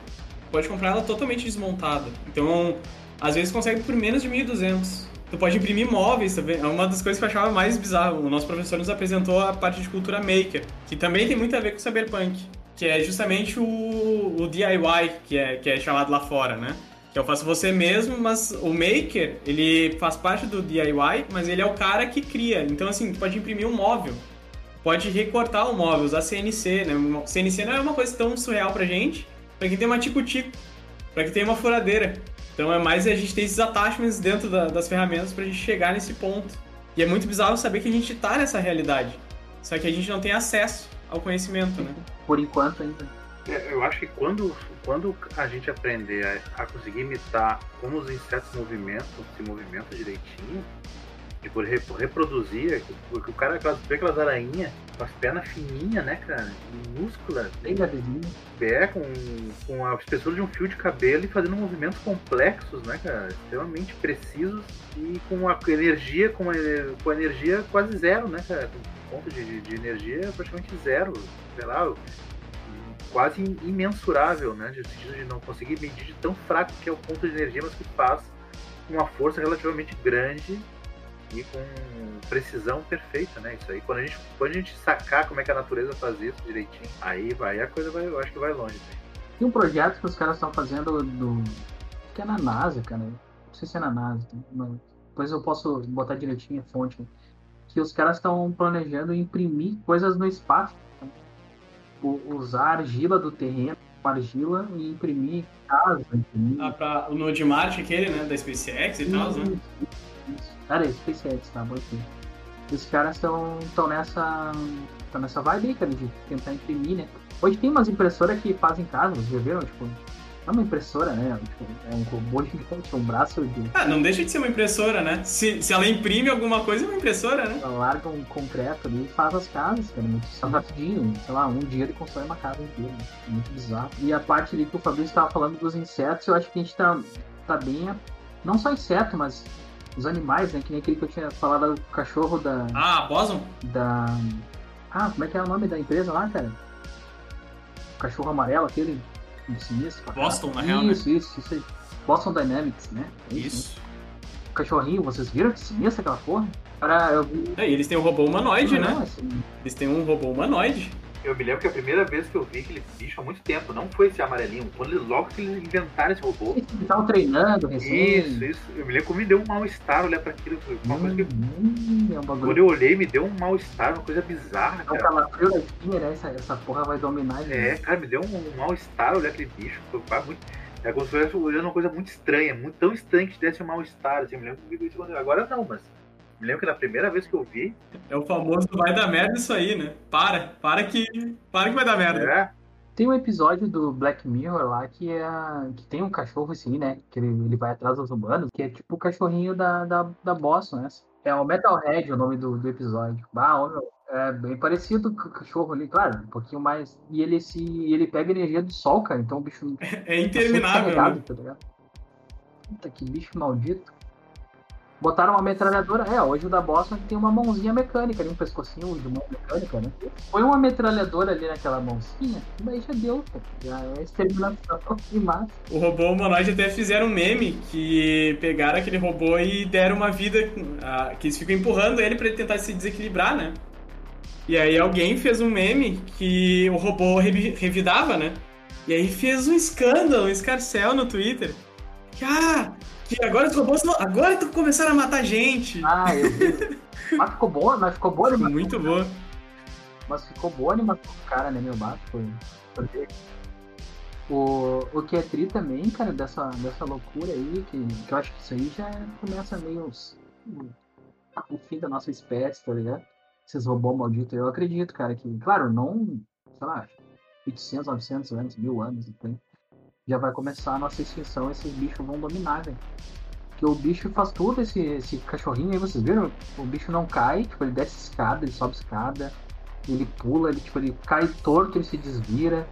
Speaker 3: pode comprar ela totalmente desmontada. Então, às vezes consegue por menos de 1.200. Tu pode imprimir móveis também. É uma das coisas que eu achava mais bizarro. O nosso professor nos apresentou a parte de cultura maker, que também tem muito a ver com cyberpunk, que é justamente o, o DIY, que é, que é chamado lá fora, né? Que eu faço você mesmo, mas o maker, ele faz parte do DIY, mas ele é o cara que cria. Então, assim, pode imprimir um móvel, pode recortar o móvel, usar CNC, né? CNC não é uma coisa tão surreal pra gente, pra quem tem uma tico-tico, pra quem tem uma furadeira. Então é mais a gente ter esses attachments dentro da- das ferramentas pra gente chegar nesse ponto. E é muito bizarro saber que a gente tá nessa realidade. Só que a gente não tem acesso ao conhecimento, né?
Speaker 5: por enquanto ainda.
Speaker 2: É, Eu acho que quando, quando a gente aprender a, a conseguir imitar como os insetos movimentam, se movimentam direitinho, tipo, re- reproduzir, porque o cara vê aquelas aranhas com as pernas fininhas, né, cara? Minúsculas,
Speaker 5: Bem levezinho.
Speaker 2: pé com, com a espessura de um fio de cabelo e fazendo movimentos complexos, né, cara? Extremamente precisos e com a energia, com a, com a energia quase zero, né, cara? Com ponto de, de- de energia praticamente zero, sei lá, quase imensurável, né? No sentido de não conseguir medir de tão fraco que é o ponto de energia, mas que faz uma força relativamente grande e com precisão perfeita, né? Isso aí, quando a gente, quando a gente sacar como é que a natureza faz isso direitinho, aí vai, a coisa vai, eu acho que vai longe. Né?
Speaker 5: Tem um projeto que os caras estão fazendo do. que é na NASA, cara. Não sei se é na NASA, mas depois eu posso botar direitinho a fonte. Que os caras estão planejando imprimir coisas no espaço. Usar argila do terreno, argila e imprimir casa. Imprimir...
Speaker 3: Ah, pra, no de Marte aquele, né? Da SpaceX e tal, né?
Speaker 5: Cara, é SpaceX, tá? Bom Os caras estão nessa. estão nessa vibe aí, cara, de tentar imprimir, né? Hoje tem umas impressoras que fazem casa, vocês já viram? Tipo, é uma impressora, né? Tipo, é um robô gigante, um braço de.
Speaker 3: Ah, não deixa de ser uma impressora, né? Se, se ela imprime alguma coisa, é uma impressora, né?
Speaker 5: Ela larga um concreto ali e faz as casas, cara. Muito rapidinho. Sei lá, um dia ele constrói uma casa inteira. Né? Muito bizarro. E a parte ali que o Fabrício estava falando dos insetos, eu acho que a gente tá, tá bem. Não só inseto, mas os animais, né? Que nem aquele que eu tinha falado do cachorro da.
Speaker 3: Ah, Boson?
Speaker 5: Da. Ah, como é que é o nome da empresa lá, cara? O cachorro amarelo, aquele sinistro.
Speaker 3: Boston, na real.
Speaker 5: Isso, né? isso, isso aí. Boston Dynamics, né?
Speaker 3: É isso. isso.
Speaker 5: Né? O cachorrinho, vocês viram que sinistro aquela porra? Cara, eu vi.
Speaker 3: É, e eles têm um robô humanoide, não, né? Assim... Eles têm um robô humanoide.
Speaker 2: Eu me lembro que a primeira vez que eu vi aquele bicho há muito tempo, não foi esse amarelinho, quando ele, logo que eles inventaram esse robô. Eles
Speaker 5: estavam treinando, recém.
Speaker 2: Isso, isso. Eu me lembro que me deu um mal-estar olhar pra aquilo. Uma hum, coisa que...
Speaker 5: Hum, é um
Speaker 2: quando eu olhei, me deu um mal-estar, uma coisa bizarra.
Speaker 5: É um calafrio da espinha, né? Essa, essa porra vai dominar.
Speaker 2: É, cara, me deu um, mal-estar olhar aquele bicho. Foi muito. É como se eu estivesse olhando uma coisa muito estranha, muito, tão estranha que desse um mal-estar. Assim, eu me lembro que eu vi isso quando... Agora não, mas me lembro que na primeira vez que eu vi.
Speaker 3: É o famoso vai dar merda isso aí, né? Para, para que. Para que vai dar merda. É.
Speaker 5: Tem um episódio do Black Mirror lá que é. que tem um cachorro assim, né? Que ele, ele vai atrás dos humanos, que é tipo o cachorrinho da, da, da Boston, né? É o Metalhead o nome do, do episódio. Bah, é bem parecido com o cachorro ali, claro, um pouquinho mais. E ele se. ele pega energia do sol, cara, então o bicho.
Speaker 3: É interminável. Tá né?
Speaker 5: tá Puta que bicho maldito. Botaram uma metralhadora. É, hoje o da Boston tem uma mãozinha mecânica ali, um pescocinho de mão mecânica, né? Põe uma metralhadora ali naquela mãozinha, daí já deu, cara. Já é exterminação de massa.
Speaker 3: O robô humanoide até fizeram um meme que pegaram aquele robô e deram uma vida. Que eles ficam empurrando ele para ele tentar se desequilibrar, né? E aí alguém fez um meme que o robô revidava, né? E aí fez um escândalo, um escarcel no Twitter. Que, ah, que agora os robôs agora estão começando a matar gente.
Speaker 5: Ah, eu vi. mas ficou boa, mas ficou boa
Speaker 3: animação. Muito boa.
Speaker 5: Mas ficou boa animação do cara, né, meu baixo? Foi. O, o que é tri também, cara, dessa, dessa loucura aí, que, que eu acho que isso aí já começa meio os, o fim da nossa espécie, tá ligado? Esses robôs malditos. Eu acredito, cara, que, claro, não, sei lá, 800, 900 anos, mil anos, então, já vai começar a nossa extinção, esses bichos vão dominar, velho. Que o bicho faz tudo, esse, esse cachorrinho aí, vocês viram? O bicho não cai, tipo, ele desce escada, ele sobe escada, ele pula, ele, tipo, ele cai torto, ele se desvira,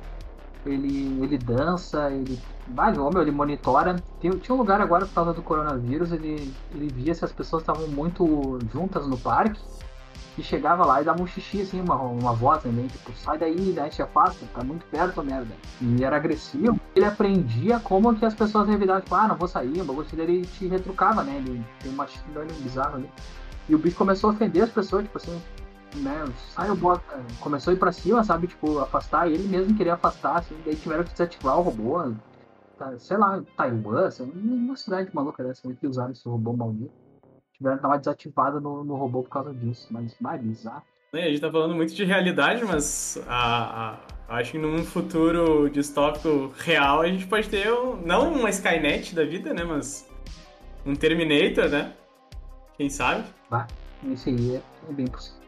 Speaker 5: ele, ele dança, ele. Vai, homem, ele monitora. Tem, tinha um lugar agora por causa do coronavírus, ele, ele via se as pessoas estavam muito juntas no parque e chegava lá e dava um xixi, assim, uma, uma voz também, tipo, sai daí, né, te afasta, tá muito perto, merda. E era agressivo. Ele aprendia como que as pessoas revidavam, tipo, ah, não vou sair, o bagulho dele te retrucava, né, ele tem uma atitude bizarra ali. E o bicho começou a ofender as pessoas, tipo assim, né, sai o bota, começou a ir pra cima, sabe, tipo, afastar, ele mesmo queria afastar, assim, daí tiveram que desativar o robô, tá, sei lá, Taiwan, assim, uma cidade maluca dessa, que usaram esse robô maldito tiveram que dar uma desativada no, no robô por causa disso. Mas mais bizarro.
Speaker 3: A gente tá falando muito de realidade, mas a, a, acho que num futuro distópico real a gente pode ter um, não uma Skynet da vida, né? Mas um Terminator, né? Quem sabe?
Speaker 5: Bah, esse aí é, é bem possível.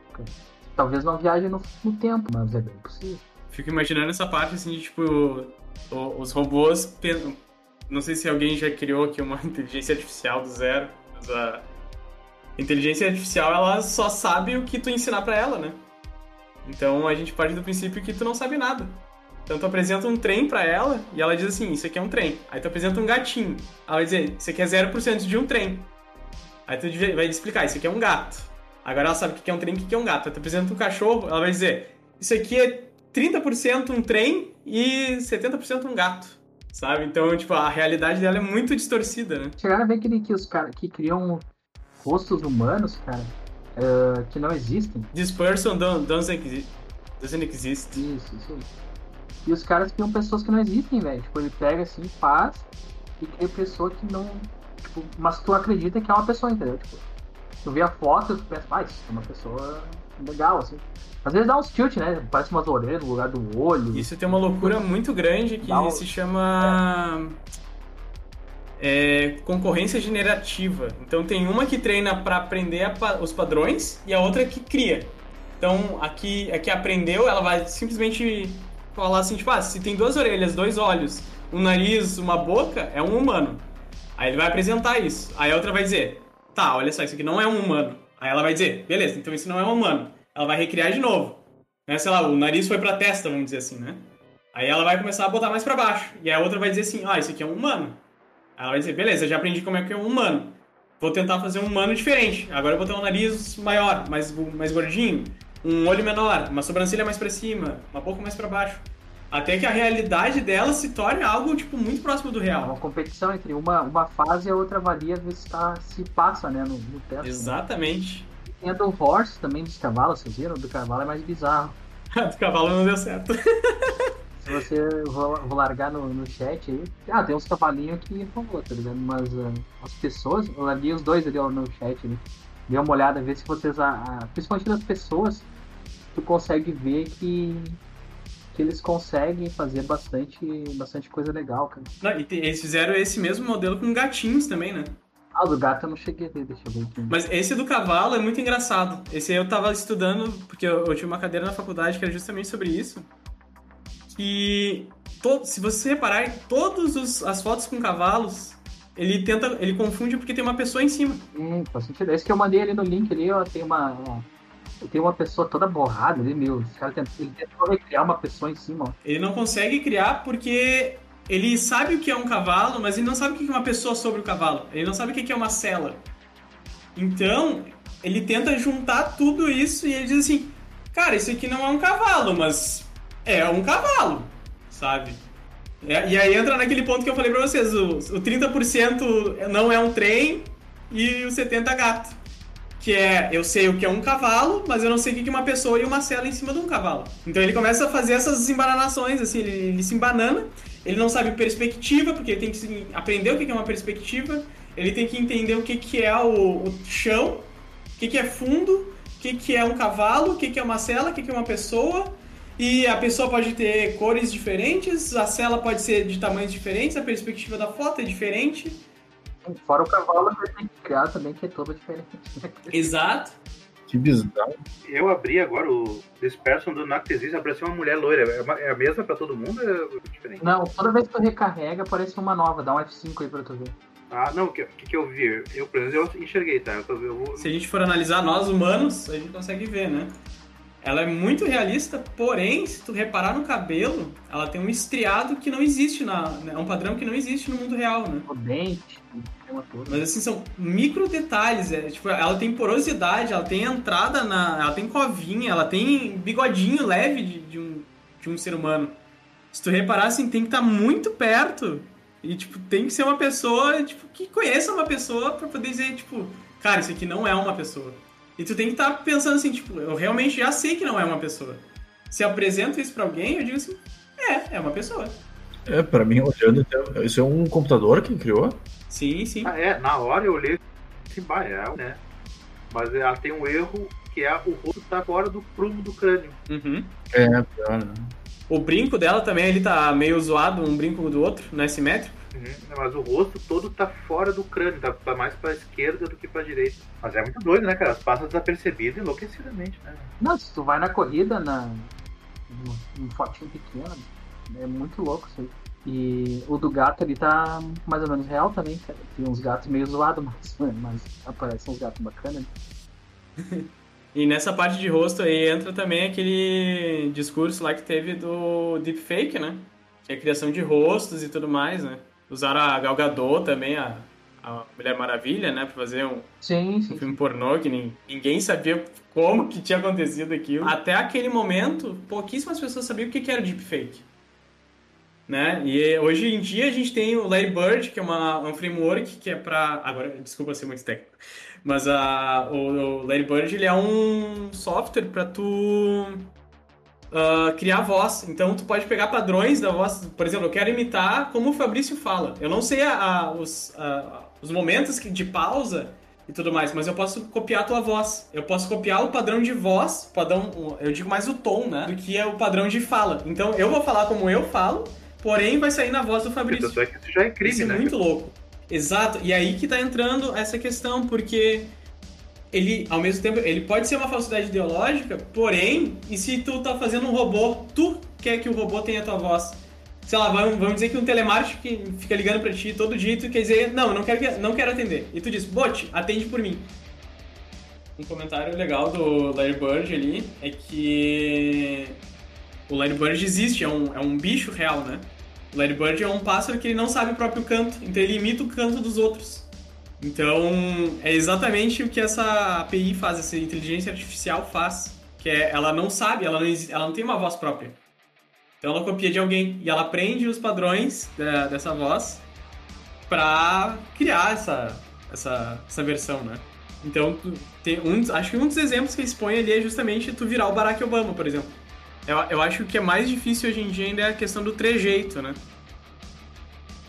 Speaker 5: Talvez não viaje no, no, tempo, mas é bem possível.
Speaker 3: Fico imaginando essa parte assim, de, tipo, o, os robôs. Não sei se alguém já criou aqui uma inteligência artificial do zero, mas a inteligência artificial, ela só sabe o que tu ensinar para ela, né? Então a gente parte do princípio que tu não sabe nada. Então tu apresenta um trem para ela e ela diz assim, isso aqui é um trem. Aí tu apresenta um gatinho. Ela vai dizer, isso aqui é 0% de um trem. Aí tu vai explicar, isso aqui é um gato. Agora ela sabe o que é um trem e o que é um gato. Aí tu apresenta um cachorro, ela vai dizer, isso aqui é 30% um trem e 70% um gato. Sabe? Então, tipo, a realidade dela é muito distorcida, né?
Speaker 5: Chegaram a ver que, que os caras que criam rostos humanos, cara, uh, que não existem.
Speaker 3: This person don't, doesn't, exist, doesn't exist.
Speaker 5: Isso, isso aí. E os caras criam pessoas que não existem, velho. Tipo, ele pega assim, faz e cria pessoa que não. Tipo, mas tu acredita que é uma pessoa, entendeu? Tipo, tu vê a foto e tu pensa, ah, isso é uma pessoa legal, assim. Às vezes dá uns tilt, né? Parece umas orelhas no lugar do olho.
Speaker 3: Isso tem uma loucura muito grande que um... se chama. É, concorrência generativa. Então tem uma que treina para aprender os padrões e a outra que cria. Então aqui, a que aprendeu, ela vai simplesmente falar assim, tipo, ah, se tem duas orelhas, dois olhos, um nariz, uma boca, é um humano. Aí ele vai apresentar isso. Aí a outra vai dizer, tá, olha só, isso aqui não é um humano. Aí ela vai dizer, beleza, então isso não é um humano. Ela vai recriar de novo. Né? Sei lá, o nariz foi pra testa, vamos dizer assim, né? Aí ela vai começar a botar mais para baixo. E a outra vai dizer assim, ah, isso aqui é um humano. Ela vai dizer, beleza, já aprendi como é que é um humano. Vou tentar fazer um humano diferente. Agora eu vou ter um nariz maior, mais, mais gordinho, um olho menor, uma sobrancelha mais para cima, uma boca mais para baixo. Até que a realidade dela se torne algo, tipo, muito próximo do real.
Speaker 5: É uma competição entre uma, uma fase e a outra valia, ver se, tá, se passa, né, no, no teste.
Speaker 3: Exatamente.
Speaker 5: Né? Tem a do horse também, dos cavalos, vocês viram? Do cavalo é mais bizarro.
Speaker 3: do cavalo não deu certo.
Speaker 5: Se você vou, vou largar no, no chat aí. Ah, tem uns cavalinhos que falou, tá ligado? Mas uh, as pessoas, eu larguei os dois ali ó, no chat ali. Dê uma olhada, ver se vocês. Uh, principalmente das pessoas, tu consegue ver que que eles conseguem fazer bastante, bastante coisa legal, cara.
Speaker 3: Não, e eles fizeram esse mesmo modelo com gatinhos também, né?
Speaker 5: Ah, do gato eu não cheguei a ver, deixa eu ver aqui.
Speaker 3: Mas esse do cavalo é muito engraçado. Esse aí eu tava estudando, porque eu, eu tinha uma cadeira na faculdade que era justamente sobre isso. E se você reparar, todas as fotos com cavalos, ele tenta. ele confunde porque tem uma pessoa em cima.
Speaker 5: Hum, faz sentido. Esse que eu mandei ali no link ali, ó, tem uma. tem uma pessoa toda borrada ali, meu. Os caras tentam, ele tentou criar uma pessoa em cima, ó.
Speaker 3: Ele não consegue criar porque ele sabe o que é um cavalo, mas ele não sabe o que é uma pessoa sobre o cavalo. Ele não sabe o que é uma cela. Então, ele tenta juntar tudo isso e ele diz assim: Cara, isso aqui não é um cavalo, mas é um cavalo, sabe? É, e aí entra naquele ponto que eu falei pra vocês: o, o 30% não é um trem e o 70% é gato. Que é, eu sei o que é um cavalo, mas eu não sei o que é uma pessoa e uma cela em cima de um cavalo. Então ele começa a fazer essas embananações, assim, ele, ele se embanana, ele não sabe perspectiva, porque ele tem que aprender o que é uma perspectiva, ele tem que entender o que, que é o, o chão, o que, que é fundo, o que, que é um cavalo, o que, que é uma cela, o que, que é uma pessoa, e a pessoa pode ter cores diferentes, a cela pode ser de tamanhos diferentes, a perspectiva da foto é diferente.
Speaker 5: Fora o cavalo que tem que criar também, que é todo diferente.
Speaker 3: Exato.
Speaker 4: Que bizarro.
Speaker 2: Eu abri agora o Dispersion do Nactesis, apareceu uma mulher loira. É, é a mesma pra todo mundo ou é diferente?
Speaker 5: Não, toda vez que tu recarrega, aparece uma nova. Dá um F5 aí pra tu ver.
Speaker 2: Ah, não, o que, que, que eu vi? Eu, pelo menos, eu enxerguei, tá? Eu, eu.
Speaker 3: Se a gente for analisar nós humanos, a gente consegue ver, né? Ela é muito realista, porém, se tu reparar no cabelo, ela tem um estriado que não existe na. Né, é um padrão que não existe no mundo real, né?
Speaker 5: O dente,
Speaker 3: Mas assim, são micro detalhes. É, tipo, ela tem porosidade, ela tem entrada na. Ela tem covinha, ela tem bigodinho leve de, de um, de um ser humano. Se tu reparar, assim, tem que estar tá muito perto. E, tipo, tem que ser uma pessoa, tipo, que conheça uma pessoa para poder dizer, tipo, cara, isso aqui não é uma pessoa. E tu tem que estar tá pensando assim, tipo, eu realmente já sei que não é uma pessoa. Se eu apresento isso pra alguém, eu digo assim, é, é uma pessoa.
Speaker 4: É, pra mim, olhando, isso é um computador que criou?
Speaker 3: Sim, sim.
Speaker 2: Ah, é, na hora eu olhei assim, é, né? Mas ela tem um erro que é o rosto tá fora do prumo do crânio.
Speaker 3: Uhum.
Speaker 4: É, pior, né?
Speaker 3: O brinco dela também, ele tá meio zoado, um brinco do outro, não é simétrico.
Speaker 2: Uhum. Mas o rosto todo tá fora do crânio, tá, tá mais pra esquerda do que pra direita. Mas é muito doido, né, cara? Passa desapercebido enlouquecidamente, né?
Speaker 5: Não, se tu vai na corrida, na um fotinho pequeno, é muito louco isso aí. E o do gato ali tá mais ou menos real também, cara. Tem uns gatos meio zoados, mas, mas aparecem uns gatos bacanas.
Speaker 3: e nessa parte de rosto aí entra também aquele discurso lá que teve do deepfake, né? Que é a criação de rostos e tudo mais, né? Usaram a Gal Gadot também, a, a Mulher Maravilha, né? Pra fazer um,
Speaker 5: sim, sim,
Speaker 3: um filme pornô que ninguém sabia como que tinha acontecido aquilo. Até aquele momento, pouquíssimas pessoas sabiam o que era deepfake. Né? E hoje em dia a gente tem o Larry Bird, que é uma, um framework que é para agora desculpa ser muito técnico, Mas a, o, o Ladybird ele é um software para tu uh, criar voz. Então tu pode pegar padrões da voz. Por exemplo, eu quero imitar como o Fabrício fala. Eu não sei a, a, os, os momentos de pausa e tudo mais, mas eu posso copiar a tua voz. Eu posso copiar o padrão de voz, padrão, eu digo mais o tom, né? Do que é o padrão de fala. Então eu vou falar como eu falo, porém vai sair na voz do Fabrício.
Speaker 2: Isso, é isso já é crime, isso
Speaker 3: é
Speaker 2: né?
Speaker 3: muito louco. Exato, e aí que tá entrando essa questão, porque ele, ao mesmo tempo, ele pode ser uma falsidade ideológica, porém, e se tu tá fazendo um robô, tu quer que o robô tenha a tua voz? sei lá, vamos, vamos dizer que um telemarketing que fica ligando pra ti todo dia e tu quer dizer, não, não quero, não quero atender. E tu diz, bot, atende por mim. Um comentário legal do Larry Bird ali é que o Larry Bird existe, é um, é um bicho real, né? O Larry Bird é um pássaro que ele não sabe o próprio canto, então ele imita o canto dos outros. Então, é exatamente o que essa API faz, essa inteligência artificial faz. Que é, ela não sabe, ela não, ela não tem uma voz própria. Então ela copia de alguém e ela aprende os padrões da, dessa voz para criar essa, essa, essa versão, né? Então, tem um, acho que um dos exemplos que eles põem ali é justamente tu virar o Barack Obama, por exemplo. Eu, eu acho que o que é mais difícil hoje em dia ainda é a questão do trejeito, né?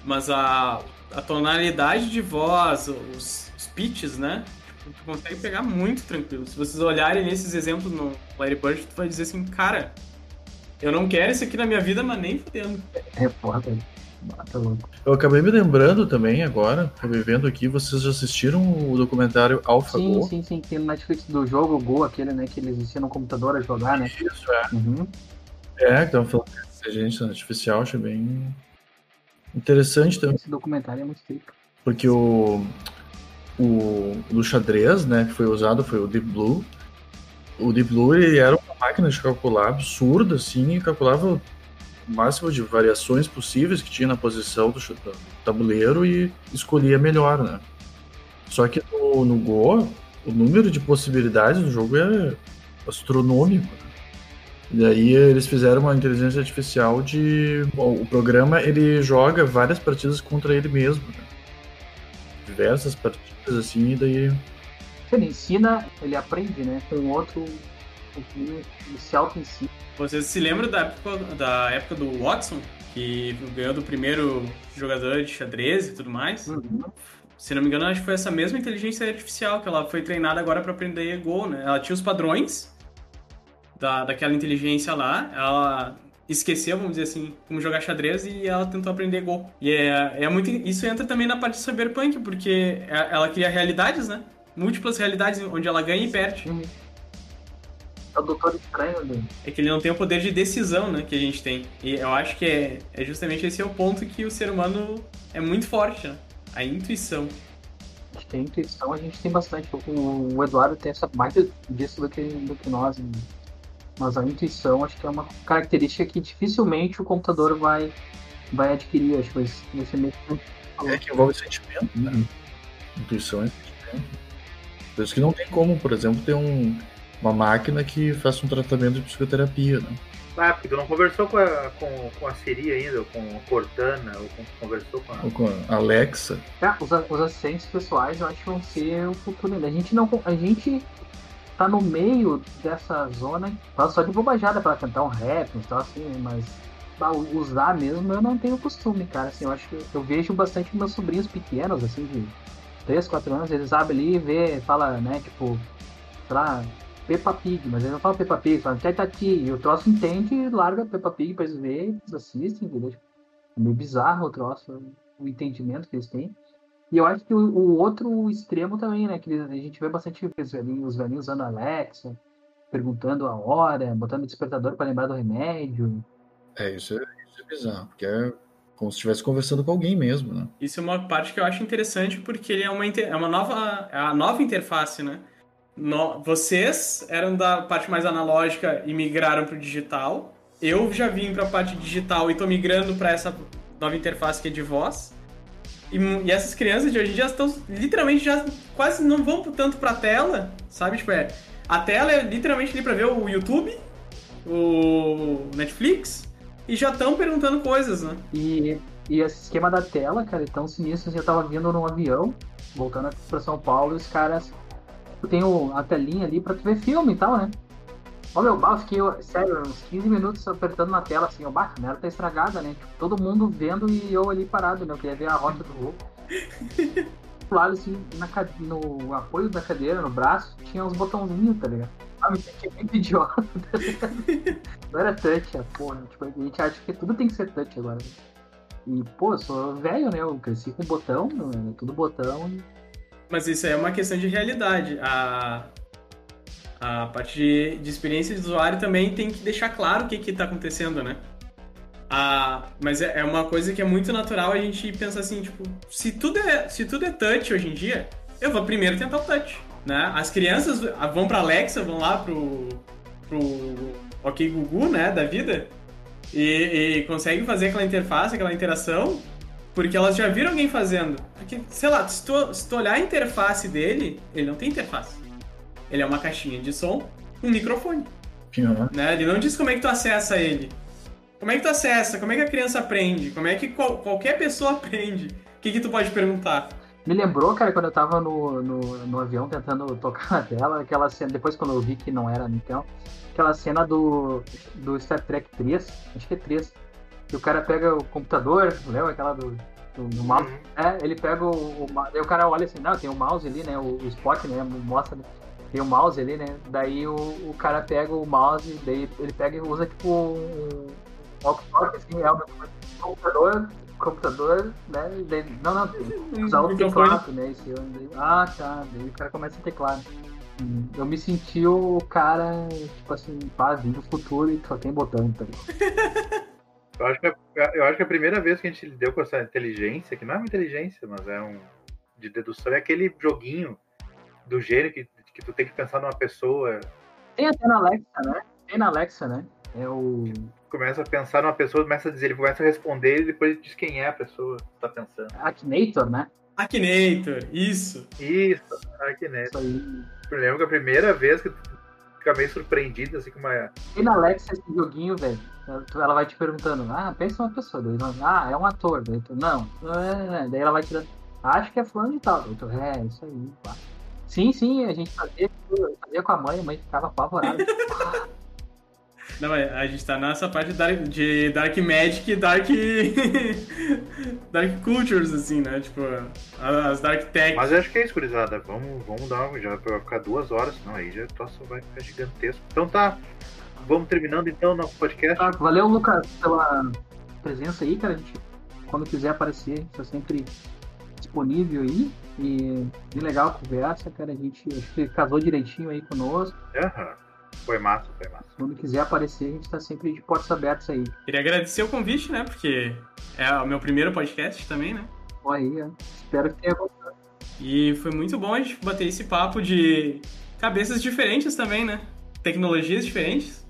Speaker 3: Mas a, a tonalidade de voz, os, os pitches, né? Tipo, tu consegue pegar muito tranquilo. Se vocês olharem nesses exemplos no Larry Bird, tu vai dizer assim, cara, eu não quero isso aqui na minha vida, mas nem fudendo.
Speaker 5: É foda. Mata louco.
Speaker 4: Eu acabei me lembrando também agora, revivendo aqui, vocês já assistiram o documentário AlphaGo?
Speaker 5: Sim, sim, sim. Tem no Netflix do jogo Go, aquele, né, que eles ensinam o computador a jogar, né?
Speaker 4: Isso, é.
Speaker 5: Uhum.
Speaker 4: É, então falando de inteligência artificial, achei bem interessante também.
Speaker 5: Esse documentário é muito rico.
Speaker 4: Porque o, o do xadrez, né, que foi usado foi o Deep Blue. O Deep Blue ele era uma máquina de calcular absurda, assim, e calculava o máximo de variações possíveis que tinha na posição do tabuleiro e escolhia melhor, né? Só que no, no Go, o número de possibilidades do jogo é astronômico. E daí eles fizeram uma inteligência artificial de... Bom, o programa, ele joga várias partidas contra ele mesmo, né? Diversas partidas, assim, e daí...
Speaker 5: Ele ensina, ele aprende, né? Com outro ele se auto-ensina.
Speaker 3: Vocês se lembram da época, da época do Watson? Que ganhou do primeiro jogador de xadrez e tudo mais?
Speaker 5: Uhum.
Speaker 3: Se não me engano, acho que foi essa mesma inteligência artificial que ela foi treinada agora para aprender Go, né? Ela tinha os padrões da, daquela inteligência lá, ela esqueceu, vamos dizer assim, como jogar xadrez e ela tentou aprender Go. E é, é muito, isso entra também na parte de cyberpunk, porque é, ela cria realidades, né? Múltiplas realidades onde ela ganha e perde.
Speaker 5: Uhum. É o Doutor Estranho né?
Speaker 3: É que ele não tem o poder de decisão, né, que a gente tem. E eu acho que é, é justamente esse é o ponto que o ser humano é muito forte, né? A intuição.
Speaker 5: A gente tem intuição, a gente tem bastante. O, o Eduardo tem essa mais disso do que, do que nós. Né? Mas a intuição acho que é uma característica que dificilmente o computador vai, vai adquirir. Acho que vai ser meio
Speaker 4: É que envolve sentimento, né? Uhum. Intuição é sentimento. Por isso que não tem como, por exemplo, ter um, uma máquina que faça um tratamento de psicoterapia, né?
Speaker 2: Ah, porque tu não conversou com a, com, com a Siri ainda, ou com a Cortana, ou com, conversou com a...
Speaker 4: Ou com a Alexa.
Speaker 5: É, os, os assistentes pessoais eu acho que vão ser o futuro. A gente não... A gente tá no meio dessa zona, tá só de bobajada para cantar um rap, então assim, mas usar mesmo eu não tenho costume, cara. Assim, eu acho que eu vejo bastante meus sobrinhos pequenos, assim, de 3, 4 anos, eles abrem ali e vê, fala, né, tipo, pra Peppa Pig, mas eles não falam Peppa Pig, falam Tati, e o troço entende e larga Peppa Pig pra eles verem, eles assistem, entendeu? Tipo, é meio bizarro o troço, o entendimento que eles têm. E eu acho que o, o outro extremo também, né, que a gente vê bastante os velhinhos, os velhinhos usando Alexa, perguntando a hora, botando despertador para lembrar do remédio.
Speaker 4: É, isso é, isso é bizarro, porque é como se estivesse conversando com alguém mesmo, né?
Speaker 3: Isso é uma parte que eu acho interessante porque ele é uma, é uma nova, é a nova interface, né? No, vocês eram da parte mais analógica e migraram para o digital. Eu já vim para a parte digital e estou migrando para essa nova interface que é de voz. E, e, essas crianças de hoje em dia estão literalmente já quase não vão tanto para a tela, sabe? Tipo, é, a tela é literalmente ali para ver o YouTube, o Netflix e já estão perguntando coisas, né?
Speaker 5: E, e esse esquema da tela, cara, é tão sinistro. Eu tava vindo num avião, voltando para São Paulo, e os caras tem o, a telinha ali pra tu ver filme e tal, né? Ó, meu, bah, eu fiquei, sério, uns 15 minutos apertando na tela, assim, ó, bah, a merda tá estragada, né? Tipo, todo mundo vendo e eu ali parado, né? Eu queria ver a rota do. Do lado, assim, na, no apoio da cadeira, no braço, tinha uns botãozinhos, tá ligado? Ah, me senti muito idiota, tá ligado? Não era touch, a porra. Tipo, a gente acha que tudo tem que ser touch agora. né? E, pô, eu sou velho, né? Eu cresci com botão, né? tudo botão. e
Speaker 3: Mas isso aí é uma questão de realidade. A, a parte de, de experiência de usuário também tem que deixar claro o que está acontecendo, né? A, mas é, é uma coisa que é muito natural a gente pensar assim, tipo, se tudo, é, se tudo é touch hoje em dia, eu vou primeiro tentar o touch, né? As crianças vão pra Alexa, vão lá pro, pro OK Gugu, né, da vida, e, e conseguem fazer aquela interface, aquela interação, porque elas já viram alguém fazendo. Porque, sei lá, se tu, se tu olhar a interface dele, ele não tem interface. Ele é uma caixinha de som, um microfone,
Speaker 4: Aham.
Speaker 3: né? Ele não diz como é que tu acessa ele. Como é que tu acessa? Como é que a criança aprende? Como é que qual- qualquer pessoa aprende? O que, que tu pode perguntar?
Speaker 5: Me lembrou, cara, quando eu tava no, no, no avião tentando tocar na tela, aquela cena, depois quando eu vi que não era então, aquela cena do, do Star Trek 3, acho que é 3, que o cara pega o computador, lembra aquela do, do, do mouse? É, ele pega o, o o cara olha assim, não, tem o mouse ali, né? O, o Spock, né? Mostra, né, tem o mouse ali, né? Daí o, o cara pega o mouse, daí ele pega e usa tipo um walkie-talkie, assim, é um computador, computador, né? Daí, não, não, tem que usar o
Speaker 3: Um microfone.
Speaker 5: teclado, né? Esse, daí, ah, tá. Daí o cara começa a teclar. Eu me senti o cara, tipo assim, pá, vindo do futuro e só tem botão, tá ligado?
Speaker 2: Eu acho, que a, eu acho que a primeira vez que a gente lidou com essa inteligência, que não é uma inteligência, mas é um de dedução, é aquele joguinho do gênero que, que tu tem que pensar numa pessoa,
Speaker 5: Tem até na Alexa, né? Tem na Alexa, né? É o.
Speaker 2: começa a pensar numa pessoa, começa a dizer, ele começa a responder e depois diz quem é a pessoa que tá pensando.
Speaker 5: Akinator, né?
Speaker 3: Akinator, isso.
Speaker 2: Isso, né.
Speaker 5: Isso aí.
Speaker 2: Eu lembro que a primeira vez que tu fica meio surpreendido, assim, com uma.
Speaker 5: Tem na Alexa esse joguinho, velho. Ela- vai te perguntando, ah, pensa uma pessoa. Daí, ah, é um ator. Daí tu, não. É, daí ela vai te dando, acho que é fulano de tal. Daí tu, é, isso aí, pá. Sim, sim, a gente fazia, fazia com a mãe, a mãe ficava apavorada.
Speaker 3: Não, é, a gente tá nessa parte de Dark, de dark Magic e Dark. Dark Cultures, assim, né? Tipo, as Dark Tech.
Speaker 2: Mas eu acho que é isso, gurizada. Vamos, vamos dar uma. Já vai ficar duas horas, senão aí já o vai ficar gigantesco. Então tá. Vamos terminando então o nosso podcast.
Speaker 5: Tá, valeu, Lucas, pela presença aí, cara. A gente, quando quiser aparecer, está sempre disponível aí. E bem legal a conversa, cara. A gente acho que casou direitinho aí conosco.
Speaker 2: Aham. Foi massa, foi massa.
Speaker 5: Quando quiser aparecer, a gente tá sempre de portas abertas aí.
Speaker 3: Queria agradecer o convite, né? Porque é o meu primeiro podcast também, né?
Speaker 5: Aí, ó. Espero que tenha gostado.
Speaker 3: E foi muito bom a gente bater esse papo de cabeças diferentes também, né? Tecnologias diferentes.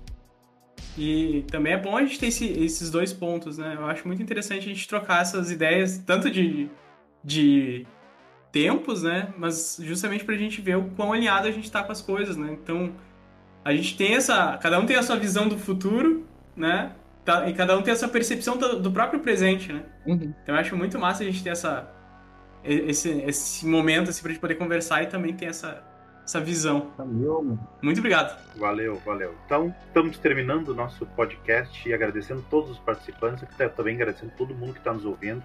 Speaker 3: E também é bom a gente ter esse- esses dois pontos, né? Eu acho muito interessante a gente trocar essas ideias, tanto de, de tempos, né? Mas justamente pra gente ver o quão alinhado a gente tá com as coisas, né? Então, a gente tem essa. Cada um tem a sua visão do futuro, né? Tá- E cada um tem essa percepção do, próprio presente, né?
Speaker 5: Uhum.
Speaker 3: Então eu acho muito massa a gente ter essa, esse, esse momento assim, pra gente poder conversar e também ter essa, essa visão.
Speaker 5: Valeu, mano.
Speaker 3: Muito obrigado.
Speaker 2: Valeu, valeu. Então, estamos terminando o nosso podcast e agradecendo todos os participantes e também agradecendo todo mundo que está nos ouvindo.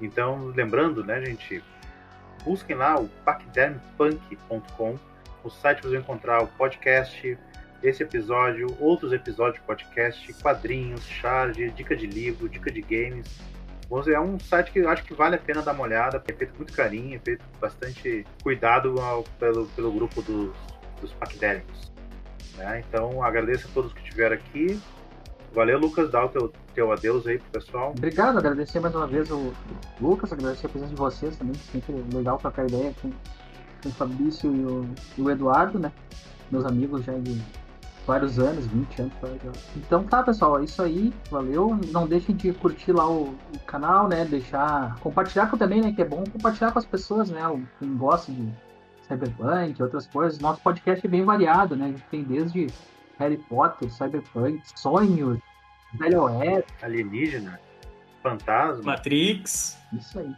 Speaker 2: Então, lembrando, né, gente, busquem lá o pacdermpunk.com. No site vocês vão encontrar o podcast, esse episódio, outros episódios de podcast, quadrinhos, charge, dica de livro, dica de games. É um site que eu acho que vale a pena dar uma olhada, é feito com muito carinho, é feito bastante cuidado ao- pelo, pelo grupo dos, dos paquidérmicos. Né? Então agradeço a todos que estiveram aqui. Valeu, Lucas, dá o teu, teu adeus aí pro pessoal.
Speaker 5: Obrigado, agradecer mais uma vez o Lucas, agradecer a presença de vocês também, sempre legal trocar ideia com, com o Fabrício e o, e o Eduardo, né? Meus amigos já de vários anos, 20 anos. Então tá, pessoal, é isso aí, valeu. Não deixem de curtir lá o, o canal, né? Deixar. Compartilhar com também, né? Que é bom compartilhar com as pessoas, né? Quem gosta de Cyberpunk, outras coisas. Nosso podcast é bem variado, né? A gente tem desde Harry Potter, Cyberpunk, sonhos, Velho Oeste.
Speaker 2: Alienígena, fantasma.
Speaker 3: Matrix.
Speaker 5: Isso aí.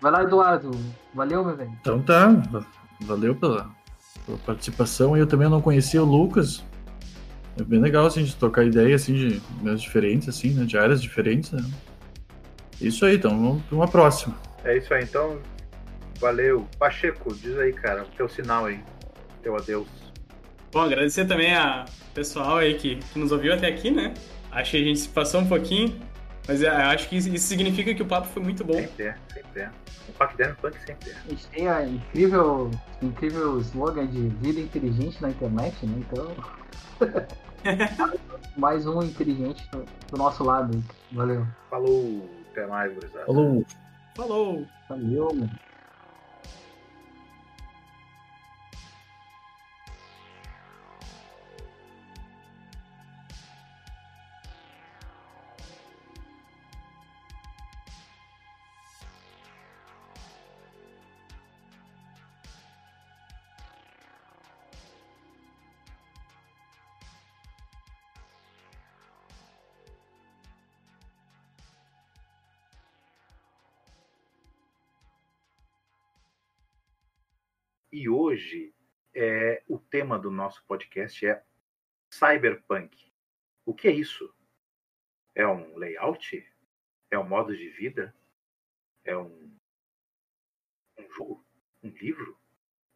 Speaker 5: Vai lá, Eduardo. Valeu, meu velho.
Speaker 4: Então tá. Valeu pela pela participação. Eu também não conhecia o Lucas. É bem legal assim, de trocar ideia assim, de meios diferentes, assim, né? De áreas diferentes. Né? Isso aí, então, vamos para uma próxima.
Speaker 2: É isso aí, então. Valeu. Pacheco, diz aí, cara, teu sinal aí. Teu adeus.
Speaker 3: Bom, agradecer também a pessoal aí que, que nos ouviu até aqui, né? Acho que a gente se passou um pouquinho, mas é, acho que isso significa que o papo foi muito bom.
Speaker 2: Sempre é, sempre é. O Paquiderno Punk sempre é.
Speaker 5: A gente tem a incrível, incrível slogan de vida inteligente na internet, né? Então. mais um inteligente do, do nosso lado. Valeu.
Speaker 2: Falou, até mais, gurizada.
Speaker 4: Falou!
Speaker 3: Falou!
Speaker 5: Valeu, mano.
Speaker 2: E hoje é, o tema do nosso podcast é Cyberpunk. O que é isso? É um layout? É um modo de vida? É um, um jogo? Um livro?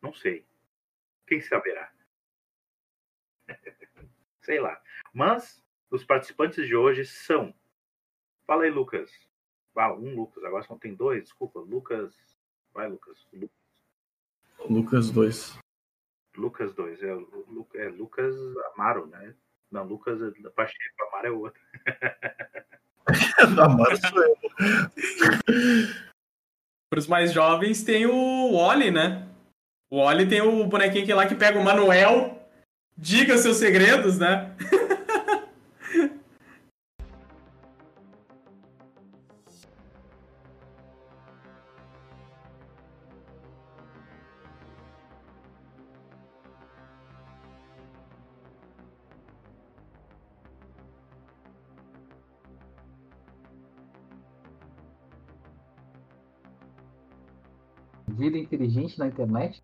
Speaker 2: Não sei. Quem saberá? sei lá. Mas os participantes de hoje são. Fala aí, Lucas. Ah, um Lucas, agora só tem dois, desculpa. Lucas. Vai, Lucas. Lu-
Speaker 4: Lucas 2.
Speaker 2: Lucas 2, é, Lu- é Lucas Amaro, né? Não, Lucas é- Pacheco, Amaro é outro.
Speaker 4: Amaro sou eu.
Speaker 3: Para os mais jovens tem o Wally, né? O Wally tem o bonequinho que lá que pega o Manuel, diga seus segredos, né?
Speaker 5: inteligente na internet.